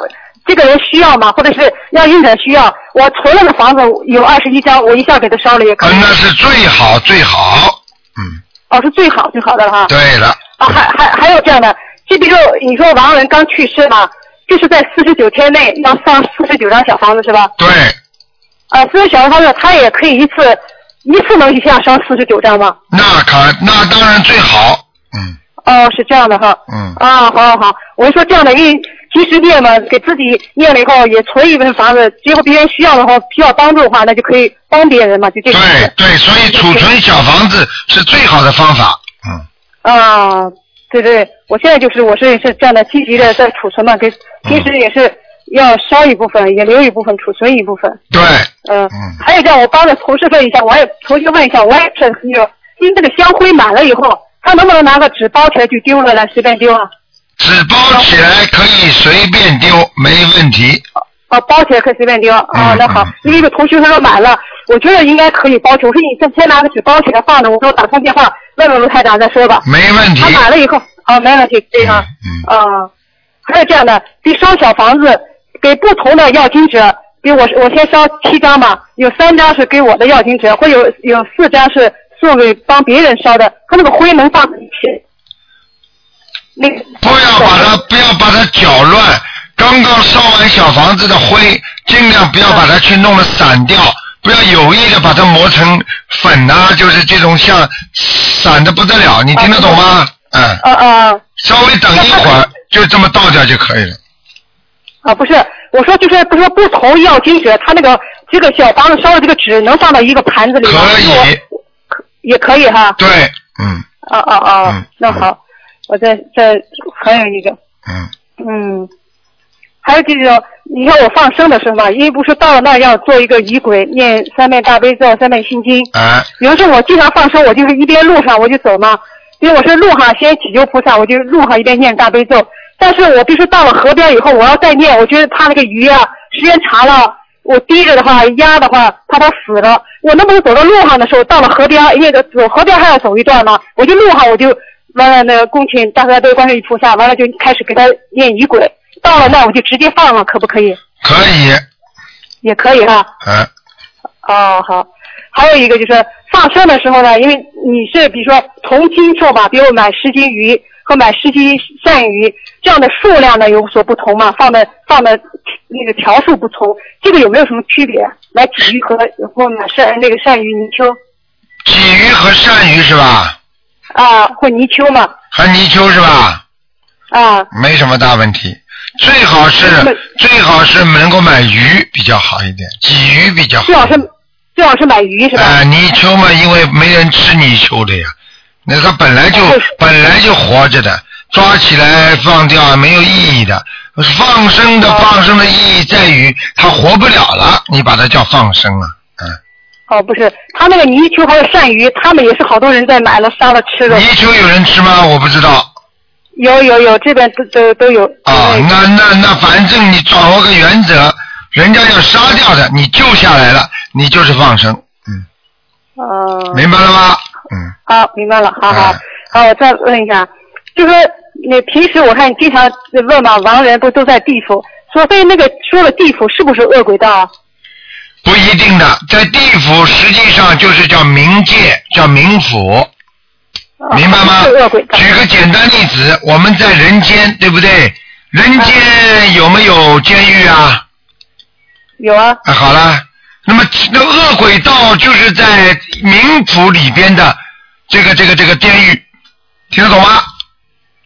这个人需要嘛？或者是要用者需要，我存了的房子有二十一张，我一下给他烧了也可以。呃那是最好最好。嗯哦，是最好最好的了哈。对了，啊，还还还有这样的，就比如说你说王文刚去世嘛，就是在四十九天内要上四十九张小房子是吧？对，啊，四十小房子他也可以一次一次能一下烧四十九张吗？那可那当然最好。嗯哦，是这样的哈。嗯。啊，好好好，我就说这样的，因为及时念嘛，给自己念了以后也存一份房子，结果别人需要的话，需要帮助的话，那就可以帮别人嘛，就这个。对对，所以储存小房子是最好的方法。嗯啊，对对，我现在就是我是是这样的，积极的在储存嘛，给平时也是要烧一部分，也留一部分，储存一部分。对。嗯。还有这样，我帮着同事问一下，我也同学问一下，我也是那个，因为这个香灰满了以后，他能不能拿个纸包起来就丢了呢？随便丢啊？纸包起来可以随便丢，没问题。哦，包起来可以随便丢。嗯啊，那好，因为一个同学他说满了，我觉得应该可以包起来。我说你先先拿个纸包起来放着，我说我打通电话问问卢台长再说吧。没问题。他满了以后，哦，没问题，对哈。嗯。啊，还有这样的，比如烧小房子，给不同的要经者，给我我先烧七张嘛，有三张是给我的要经者，会有有四张是送给帮别人烧的，他那个灰能放在一起。那个不要把它不要把它搅乱。刚刚烧完小房子的灰，尽量不要把它去弄得散掉，不要有意的把它磨成粉呐、就是这种像散的不得了，你听得懂吗？嗯。啊啊。稍微等一会儿，就这么倒掉就可以了。啊，不是，我说就是不是不同要经者，他那个这个小房子烧的这个纸能放到一个盘子里吗？可以。也可以哈。对，嗯。啊啊啊！那好，我再再还有一个。嗯。嗯，还有这种，你看我放生的时候嘛，因为不是到了那儿要做一个仪轨，念三遍大悲咒，三遍心经。啊。有的时候我经常放生，我就是一边路上我就走嘛，因为我是路上先祈求菩萨，我就路上一边念大悲咒。但是我必须到了河边以后，我要再念，我觉得怕那个鱼啊，时间长了，我低着的话压的话，怕它死了。我能不能走到路上的时候，到了河边，因为走河边还要走一段嘛，我就路上我就完了，那个恭请大慈悲观世音菩萨，完了就开始给他念仪轨。到了那我就直接放了，可不可以？可以。也可以哈。嗯。哦，好。还有一个就是放生的时候呢，因为你是比如说同斤数吧，比如买十斤鱼和买十斤鳝鱼，这样的数量呢有所不同嘛，放的放的那个条数不同，这个有没有什么区别？买鲫鱼和或买鳝那个鳝鱼泥鳅鲫鱼和鳝鱼是吧？啊，或泥鳅嘛和泥鳅是吧？啊，没什么大问题。最好是最好是能够买鱼比较好一点，鲫鱼比较好。最好是最好是买鱼是吧？啊，泥鳅嘛，因为没人吃泥鳅的呀，那它本来就本来就活着的，抓起来放掉没有意义的。放生的放生的意义在于它活不了了，你把它叫放生啊，嗯。哦，不是，他那个泥鳅还有鳝鱼，他们也是好多人在买了杀了吃的。泥鳅有人吃吗？我不知道。有有有，这边都都都有。啊，那那那，反正你掌握个原则，人家要杀掉的，你救下来了，你就是放生，嗯哦。明白了吗？嗯好，明白了，好好，好，我再问一下，就说你平时我看你经常问嘛，亡人不都在地府？所以那个说了地府是不是恶鬼道啊？不一定的，在地府实际上就是叫冥界，叫冥府，明白吗？举个简单例子，我们在人间，对不对？人间有没有监狱啊？有啊。啊，好了，那么那恶鬼道就是在冥府里边的这个这个这个监狱，听得懂吗？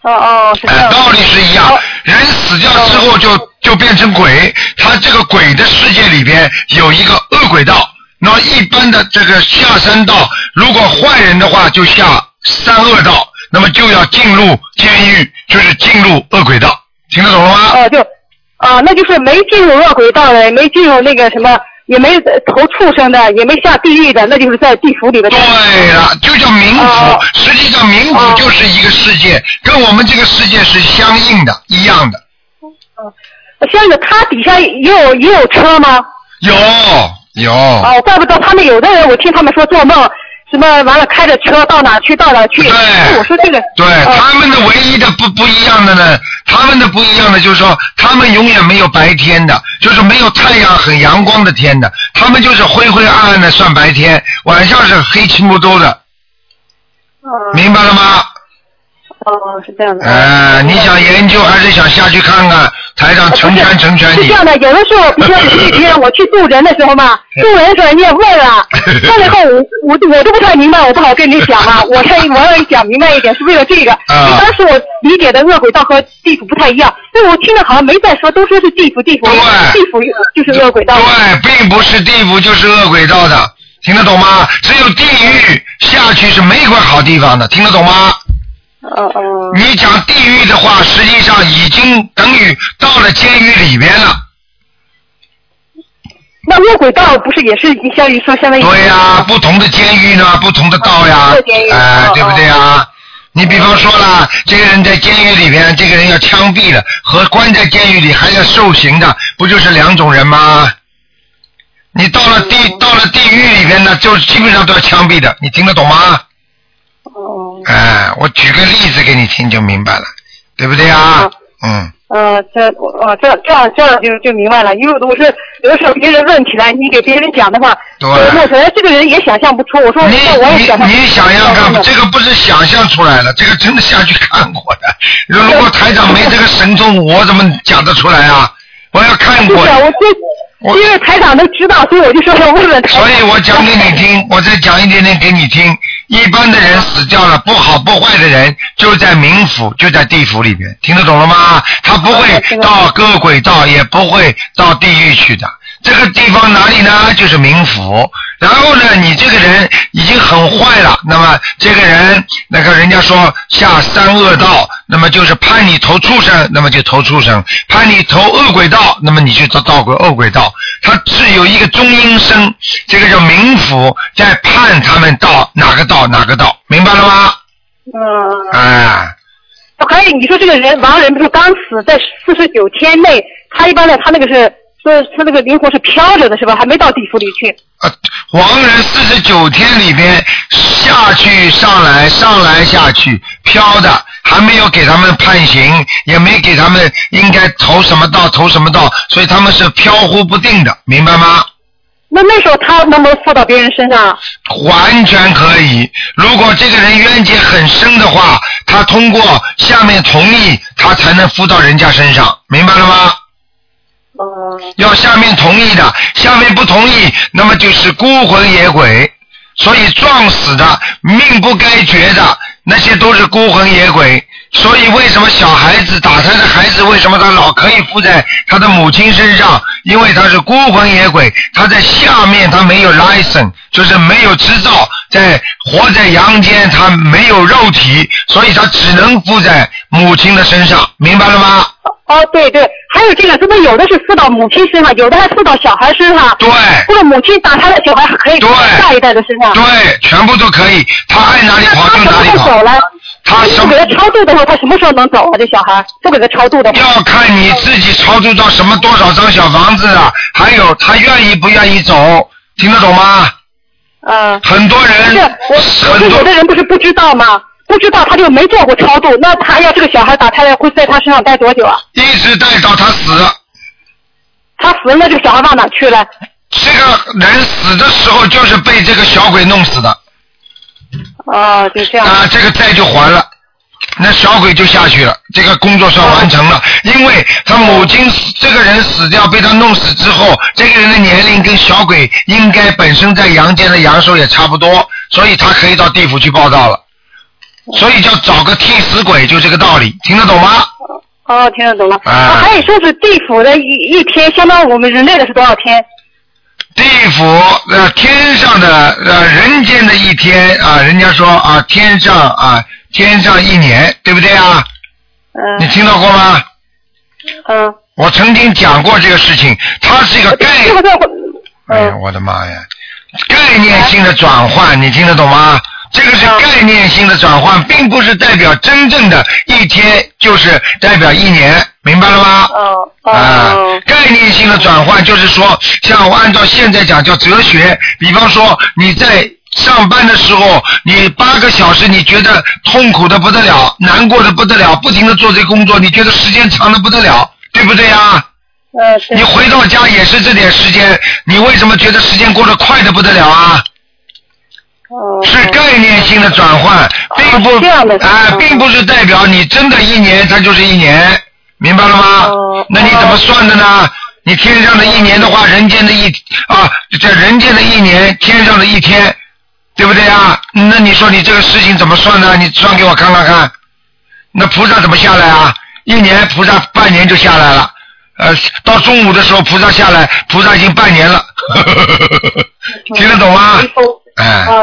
哦哦，是这样。道理是一样，人死掉之后就就变成鬼，他这个鬼的世界里边有一个恶鬼道，那一般的这个下三道，如果坏人的话就下三恶道，那么就要进入监狱，就是进入恶鬼道，听得懂了吗？哦，就啊，那就是没进入恶鬼道的，没进入那个什么，也没投畜生的，也没下地狱的，那就是在地府里边。对了，就叫冥府。哦实际上，冥府就是一个世界，跟我们这个世界是相应的，一样的。相应的他底下也有也有车吗？有有。哦，怪不得他们有的人，我听他们说做梦什么完了开着车到哪去到哪去。对。我说这个。对、他们的唯一的不不一样的呢，他们的不一样的就是说，他们永远没有白天的，就是没有太阳很阳光的天的，他们就是灰灰暗暗的算白天，晚上是黑漆木兜的，明白了吗？哦，是这样的。呃，你想研究还是想下去看看？台长成全成全你是这。样的，有的时候，比如说有些人我去渡人的时候嘛，渡人的时候你也问了，问了以后我我我都不太明白，我不好跟你讲嘛，我看我要你讲明白一点，是为了这个。啊当时我理解的恶鬼道和地府不太一样，但我听着好像没在说，都说是地府地府，地府就是恶鬼道。对，并不是地府就是恶鬼道的，听得懂吗？只有地狱下去是没一块好地方的，听得懂吗？哦哦。你讲地狱的话，实际上已经等于到了监狱里边了。那恶鬼道不是也是相当于说相当于？对呀、不同的监狱呢，不同的道呀，哎、对不对呀？你比方说了，这个人在监狱里边，这个人要枪毙了，和关在监狱里还要受刑的，不就是两种人吗？你到了地到了地狱里边呢，就基本上都要枪毙的，你听得懂吗？哦。哎，我举个例子给你听就明白了，对不对啊？嗯，呃，这呃这这样这样就就明白了，因为我是有的时候别人问起来，你给别人讲的话，对我我觉得这个人也想象不出。我说你我也想象不出。你想想看，这个不是想象出来的，这个真的下去看过的。如如果台长没这个神通，我怎么讲得出来啊？我要看过是。啊，我这因为台长都知道，所以我就说要问问台长。所以我讲给你听，我再讲一点点给你听。一般的人死掉了，不好不坏的人就在冥府，就在地府里边，听得懂了吗？他不会到恶鬼道，也不会到地狱去的。这个地方哪里呢？就是冥府。然后呢，你这个人已经很坏了，那么这个人，那个人家说下三恶道，那么就是判你投畜生，那么就投畜生；判你投恶鬼道，那么你就到到个恶鬼道。它是有一个中阴身，这个叫冥府，在判他们到哪个道哪个道，明白了吗？嗯。哎，还有你说这个人亡人不是刚死，在四十九天内，他一般的他那个是说他那个灵魂是飘着的是吧？还没到地府里去。亡人四十九天里边下去上来上来下去飘的，还没有给他们判刑，也没给他们应该投什么道投什么道，所以他们是飘忽不定的，明白吗？那那时候他能不能附到别人身上？完全可以。如果这个人冤结很深的话，他通过下面同意，他才能附到人家身上，明白了吗？要下面同意的，下面不同意，那么就是孤魂野鬼。所以撞死的、命不该绝的，那些都是孤魂野鬼。所以为什么小孩子打他的孩子，为什么他老可以附在他的母亲身上？因为他是孤魂野鬼，他在下面他没有 license，就是没有执照，在活在阳间，他没有肉体，所以他只能附在母亲的身上，明白了吗？哦，对对，还有这个，这不有的是附到母亲身上，有的还附到小孩身上。对。或者母亲打他的小孩，还可以附到下一代的身上。对，全部都可以，他爱哪里跑就哪里跑。走了。他不给他超度的话，他什么时候能走啊？这小孩不给他超度的话。要看你自己超度到什么多少张小房子啊，还有他愿意不愿意走，听得懂吗？嗯。很多人是我，我有的人不是不知道吗？不知道他就没做过超度，那他要这个小孩打胎了，会在他身上待多久啊？一直待到他死。他死了，那这个小孩往哪去了？这个人死的时候就是被这个小鬼弄死的。哦，就这样。啊，这个债就还了。那小鬼就下去了，这个工作算完成了，因为他母亲死，这个人死掉被他弄死之后，这个人的年龄跟小鬼应该本身在阳间的阳寿也差不多，所以他可以到地府去报道了，所以叫找个替死鬼，就这个道理，听得懂吗？哦，听得懂了。啊还有说是地府的一一天，相当于我们人类的是多少天？地府呃天上的呃人间的一天啊，人家说啊天上啊天上一年，对不对啊？嗯你听到过吗？嗯，我曾经讲过这个事情，它是一个概这个这个哎呀，我的妈呀！概念性的转换，你听得懂吗？这个是概念性的转换，并不是代表真正的一天就是代表一年，明白了吗？哦啊哦，概念性的转换就是说，像我按照现在讲叫哲学，比方说你在上班的时候，你八个小时你觉得痛苦的不得了，难过的不得了，不停的做这工作，你觉得时间长的不得了，对不对呀？呃，你回到家也是这点时间，你为什么觉得时间过得快的不得了啊？哦是概念性的转换，并不啊，并不是代表你真的一年它就是一年，明白了吗？哦那你怎么算的呢？你天上的一年的话，人间的一啊，这人间的一年，天上的一天，对不对啊？那你说你这个事情怎么算呢？你算给我看看看。那菩萨怎么下来啊？一年菩萨半年就下来了，呃，到中午的时候菩萨下来，菩萨已经半年了，听得懂吗？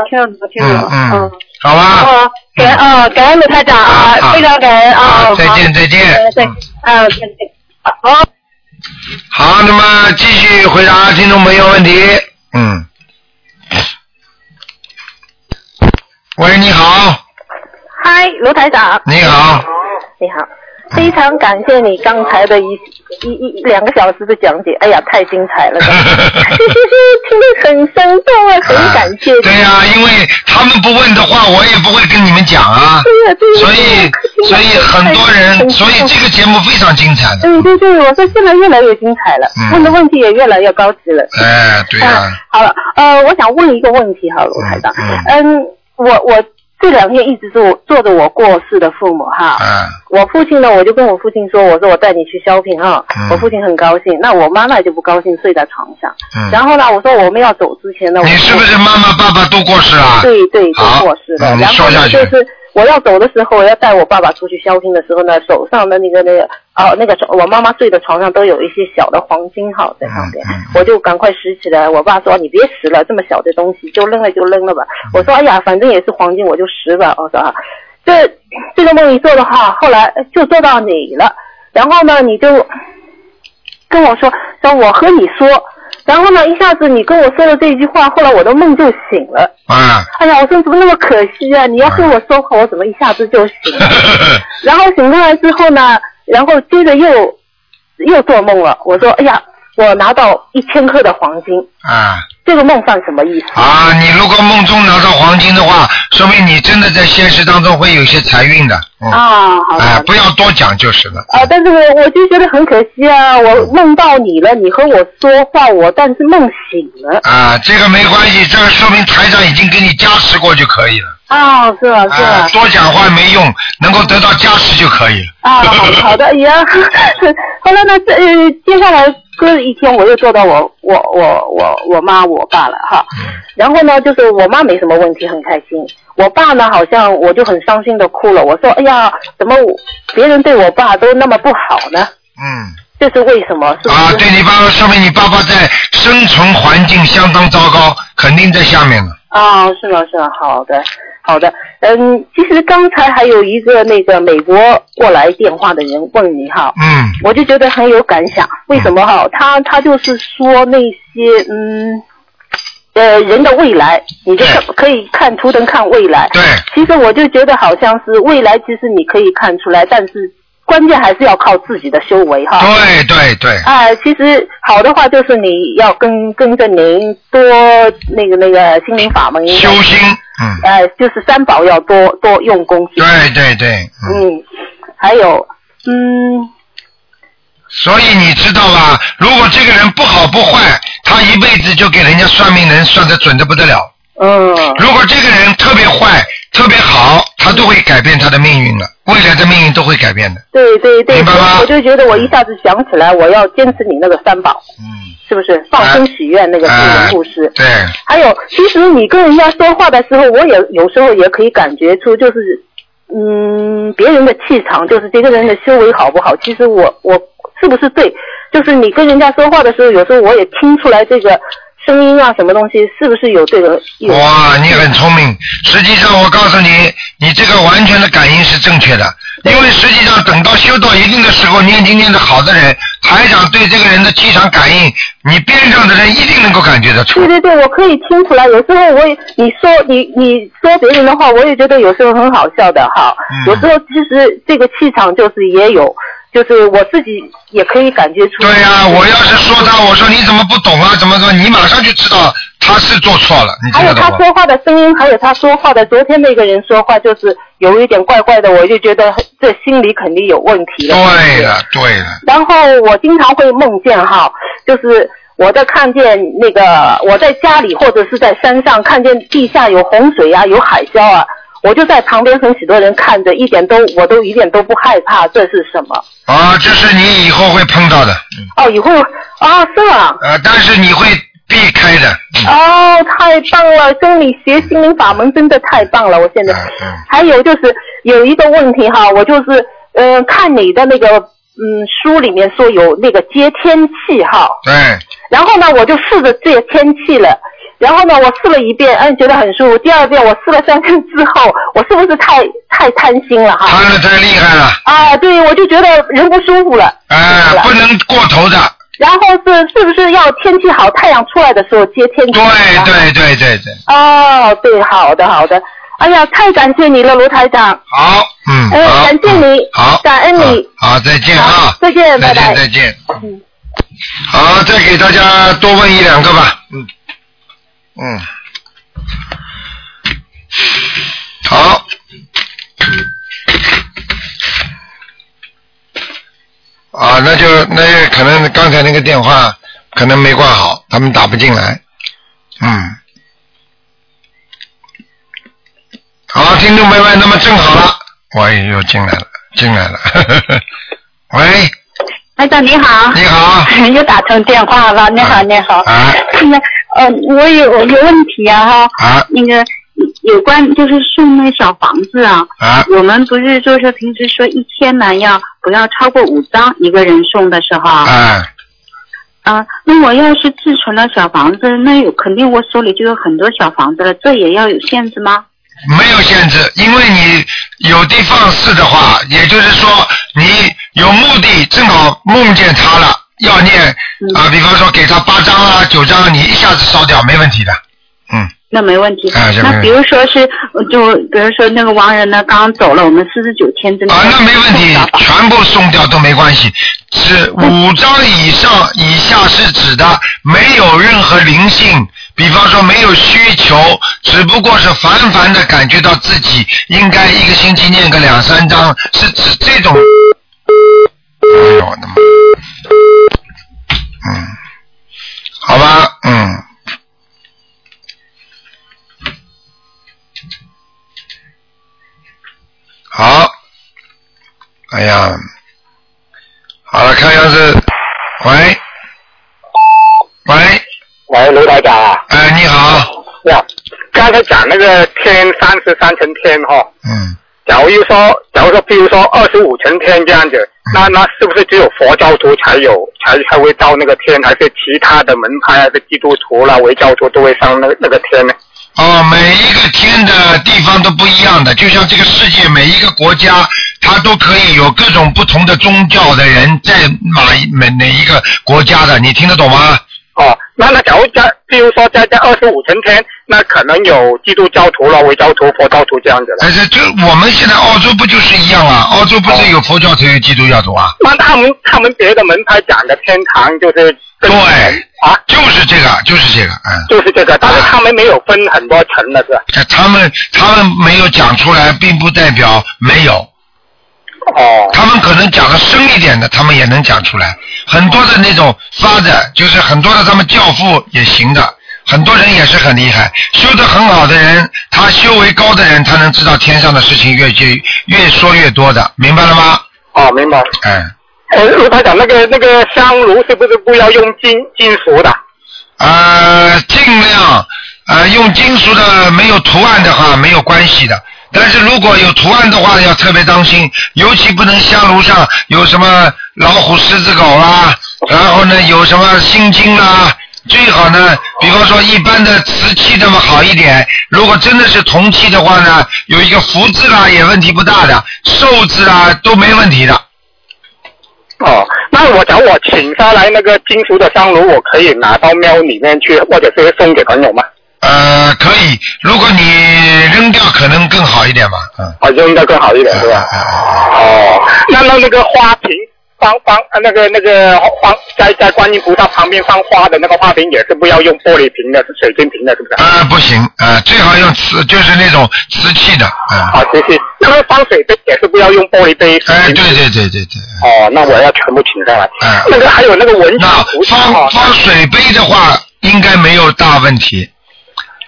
听得懂，听懂，嗯，好吧。好，感恩啊，感恩卢台长啊啊，非常感恩啊，好再见再见。呃对，啊，再见，好。好，那么继续回答听众朋友问题。嗯。喂，你好，嗨，卢台长。你好，你好，非常感谢你刚才的一一一一两个小时的讲解，哎呀，太精彩了，听得很生动啊，很感谢你。对呀、因为他们不问的话，我也不会跟你们讲啊。对呀对呀所以所以很多人，所以这个节目非常精彩的。对对对，我说现在越来越精彩了，嗯问的问题也越来越高级了。哎，对呀、啊好了，呃，我想问一个问题哈，罗台长，嗯，我我这两天一直做做着我过世的父母哈，嗯我父亲呢，我就跟我父亲说，我说我带你去 shopping 哈，嗯我父亲很高兴，那我妈妈就不高兴，睡在床上。嗯。然后呢，我说我们要走之前呢，我你是不是妈妈、爸爸都过世了？对对，都过世了。然后说下去呢就是我要走的时候，我要带我爸爸出去 shopping 的时候呢，手上的那个那个哦那个床我妈妈睡的床上都有一些小的黄金哈在上边，嗯我就赶快拾起来。我爸说你别拾了，这么小的东西就扔了就扔了吧。嗯我说哎呀，反正也是黄金，我就拾吧。我说啊，这这个梦一做的话，后来就做到你了。然后呢，你就跟我说说我和你说。然后呢，一下子你跟我说了这句话，后来我的梦就醒了。啊，哎呀，我说怎么那么可惜啊！你要跟我说话，我怎么一下子就醒了？然后醒过来之后呢，然后接着又又做梦了。我说，哎呀，我拿到一千克的黄金，啊这个梦算什么意思？啊！你如果梦中拿到黄金的话，说明你真的在现实当中会有些财运的。嗯。啊，好的。哎，不要多讲就是了。啊，但是我我就觉得很可惜啊！我梦到你了，你和我说话，我但是梦醒了。啊，这个没关系，这个说明台长已经给你加持过就可以了。啊，是啊？是吧？啊，多讲话没用，能够得到加持就可以了。啊，好好的，哎呀，后来呢，这呃，接下来隔了一天，我又做到我我我我我妈我爸了哈，然后呢，就是我妈没什么问题，很开心。我爸呢，好像我就很伤心的哭了。我说，哎呀，怎么别人对我爸都那么不好呢？嗯。这是为什么？是是？啊，对你爸爸，说明你爸爸在生存环境相当糟糕，肯定在下面了。啊，是吗？是吗？好的，好的。嗯，其实刚才还有一个那个美国过来电话的人问你哈，嗯，我就觉得很有感想。为什么哈？他他就是说那些嗯。呃，人的未来，你就看可以看图腾看未来。对。其实我就觉得好像是未来，其实你可以看出来，但是关键还是要靠自己的修为哈。对对对。哎、其实好的话就是你要跟跟着您多那个那个心灵法门。修心，嗯。哎、就是三宝要多多用功。对对对，嗯，还有嗯。所以你知道吧？如果这个人不好不坏，他一辈子就给人家算命人算得准的不得了。嗯。如果这个人特别坏、特别好，他都会改变他的命运的，未来的命运都会改变的。对对对，明白吗我就觉得我一下子想起来，我要坚持你那个三宝，嗯，是不是？放生许愿那个故人布施。对，还有，其实你跟人家说话的时候，我也有时候也可以感觉出，就是嗯，别人的气场，就是这个人的修为好不好。其实我我是不是对？就是你跟人家说话的时候，有时候我也听出来这个声音啊，什么东西是不是有这个？哇，你很聪明。实际上，我告诉你，你这个完全的感应是正确的，因为实际上等到修到一定的时候，念经念得好的人，台长对这个人的气场感应，你边上的人一定能够感觉得出对。对对，我可以听出来。有时候我也你说你你说别人的话，我也觉得有时候很好笑的哈。嗯有时候其实这个气场就是也有，就是我自己也可以感觉出。对呀、我要是说他，我说你怎么不懂啊？怎么怎么，你马上就知道他是做错了，你还有？他说话的声音，还有他说话的，昨天那个人说话就是有一点怪怪的，我就觉得这心里肯定有问题了。对了，对了，然后我经常会梦见哈，就是我在看见那个我在家里或者是在山上看见地下有洪水啊，有海啸啊，我就在旁边和许多人看着，一点都我都一点都不害怕，这是什么？啊，这是你以后会碰到的，哦，以后啊是吗？呃，但是你会避开的，哦，太棒了！跟你学心灵法门真的太棒了，我现在。嗯还有就是有一个问题哈，我就是呃看你的那个嗯书里面说有那个接天气哈，对，然后呢我就试着接天气了。然后呢，我试了一遍，嗯，觉得很舒服。第二遍我试了三遍之后，我是不是太太贪心了哈？贪的太厉害了，啊，对，我就觉得人不舒服了。哎、不能过头的，然后是是不是要天气好、太阳出来的时候接天气？对对对对对，哦，对，好的好的。哎呀，太感谢你了，卢台长。好，嗯，哎，感谢你，好，感恩你。好，再见啊，再见，拜再见拜。再见。嗯好，再给大家多问一两个吧。嗯，嗯，好。啊，那就那可能刚才那个电话可能没挂好，他们打不进来。嗯。好，听众朋友们，那么正好了，喂，又进来了，进来了。喂，台长你好，你好，又打通电话了，你好你好，啊。那呃我有有问题啊哈，啊。那个有关就是送那小房子啊，啊。我们不是就是平时说一天呢要不要超过五张一个人送的时候啊，啊，啊那我要是自存了小房子，那有肯定我手里就有很多小房子了，这也要有限制吗？没有限制，因为你有的放矢的话，也就是说你有目的，正好梦见他了，要念啊，比方说给他八张啊、九张，你一下子烧掉没问题的。嗯，那没问题。那比如说是，呃就比如说那个亡人呢刚刚走了，我们四十九天之内。啊，那没问题，全部送掉都没关系。是五张以上以下是指的没有任何灵性，比方说没有需求，只不过是凡凡的感觉到自己应该一个星期念个两三张，是指这种。哎呦我的妈！嗯，好吧，嗯。好，哎呀，好了，看样子，喂，喂，喂，卢台长啊。哎，你好。呀，刚才讲那个天三十三层天哈，嗯，假如说，假如说，譬如说二十五层天这样子，那那是不是只有佛教徒才有，才才会到那个天，还是其他的门派，还是基督徒啦、为教徒都会上那那个天呢？哦，每一个天的地方都不一样的，就像这个世界每一个国家，它都可以有各种不同的宗教的人在哪一哪哪一个国家的，你听得懂吗？哦，那那假如在，比如说在在二十五层天，那可能有基督教徒了、为教徒、佛教徒这样子了。但是就我们现在澳洲不就是一样啊？澳洲不是有佛教徒有基督教徒啊？那他们他们别的门派讲的天堂就是对啊，就是这个，就是这个，嗯。就是这个，但是他们没有分很多层的是吧？他们他们没有讲出来，并不代表没有。哦。他们可能讲的深一点的，他们也能讲出来。很多的那种发展，就是很多的他们教父也行的，很多人也是很厉害。修得很好的人，他修为高的人，他能知道天上的事情越越越说越多的，明白了吗？哦，明白。嗯。呃，卢台长，那个那个香炉是不是不要用金金属的？呃，尽量呃用金属的没有图案的话没有关系的，但是如果有图案的话要特别当心，尤其不能香炉上有什么老虎、狮子、狗啦，然后呢有什么心经啦，最好呢，比方说一般的瓷器这么好一点，如果真的是铜器的话呢，有一个福字啦也问题不大的，寿字啊都没问题的。哦，那我找我请下来那个金属的香炉，我可以拿到庙里面去，或者是送给朋友吗？呃，可以，如果你扔掉可能更好一点吧，嗯。哦，扔掉更好一点是吧？哦，那那那个花瓶放放呃那个那个放在在观音菩萨旁边放花的那个花瓶也是不要用玻璃瓶的，是水晶瓶的，是不是？啊、不行，啊、最好用瓷，就是那种瓷器的，啊、好，谢谢。那个放水杯也是不要用玻璃杯。哎，对对对对对。哦，那我要全部请上来。嗯那个还有那个文昌菩萨放放水杯的话，应该没有大问题。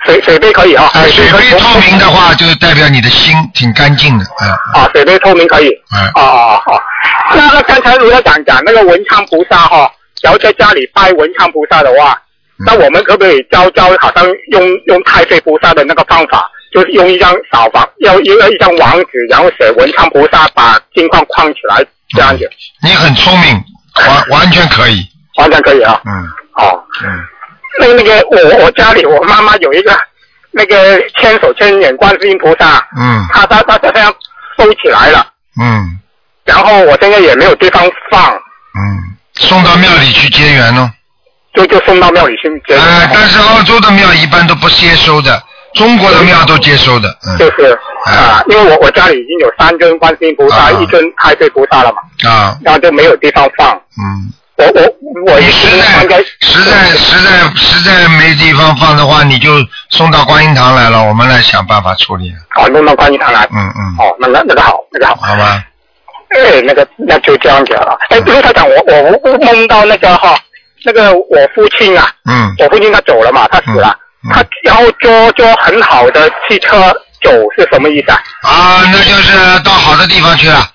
水水杯可以啊。啊，水杯透明的话，就代表你的心挺干净的，啊。啊，水杯透明可以。嗯啊啊啊！那那刚才卢校长讲那个文昌菩萨哈，然后在家里拜文昌菩萨的话，嗯那我们可不可以教教好像用用太岁菩萨的那个方法，就是用一张小房要用一张网纸，然后写文昌菩萨，把金框框起来这样子，你很聪明，完完全可以。完全可以啊。嗯。好。嗯。那个那个我我家里我妈妈有一个那个千手千眼观世音菩萨，嗯她她她她这样收起来了，嗯然后我现在也没有地方放，嗯，送到庙里去结缘喽。就就送到庙里去结缘。哎，但是澳洲的庙一般都不接收的，中国的庙都接收的。嗯。就是啊，因为我我家里已经有三尊观世音菩萨，啊一尊太岁菩萨了嘛，啊，然后就没有地方放。嗯。我我我一实在实在实在实在没地方放的话，你就送到观音堂来了，我们来想办法处理。哦弄到观音堂来。嗯嗯。哦，那那那个好，那个好。好吧。哎，那个那就这样子了。哎，卢台长，我我我梦到那个哈，那个我父亲啊，嗯我父亲他走了嘛，他死了，他然后坐坐很好的汽车走是什么意思啊？啊，那就是到好的地方去了。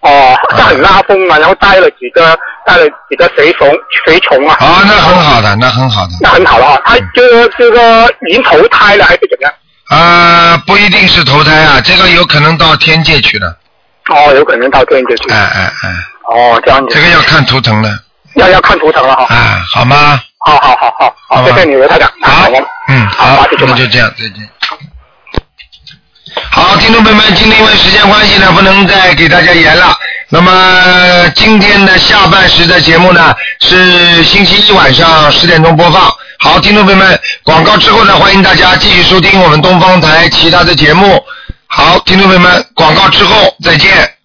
哦，他很拉风啊，然后带了几个带了几个随从随从啊。啊，那很好的，那很好的。那很好了啊，他就是这个已经投胎了还是怎么样？啊，不一定是投胎啊，这个有可能到天界去了。哦，有可能到天界去。哎哎哎。哦，这样子。这个要看图腾了。要要看图腾了哈。啊，好吗？好好好好好，谢谢你卢台长。好，嗯，好，那就这样，再见。好，听众朋友们，今天因为时间关系呢，不能再给大家延了。那么今天的下半时的节目呢，是星期一晚上十点钟播放。好，听众朋友们，广告之后呢，欢迎大家继续收听我们东方台其他的节目。好，听众朋友们，广告之后再见。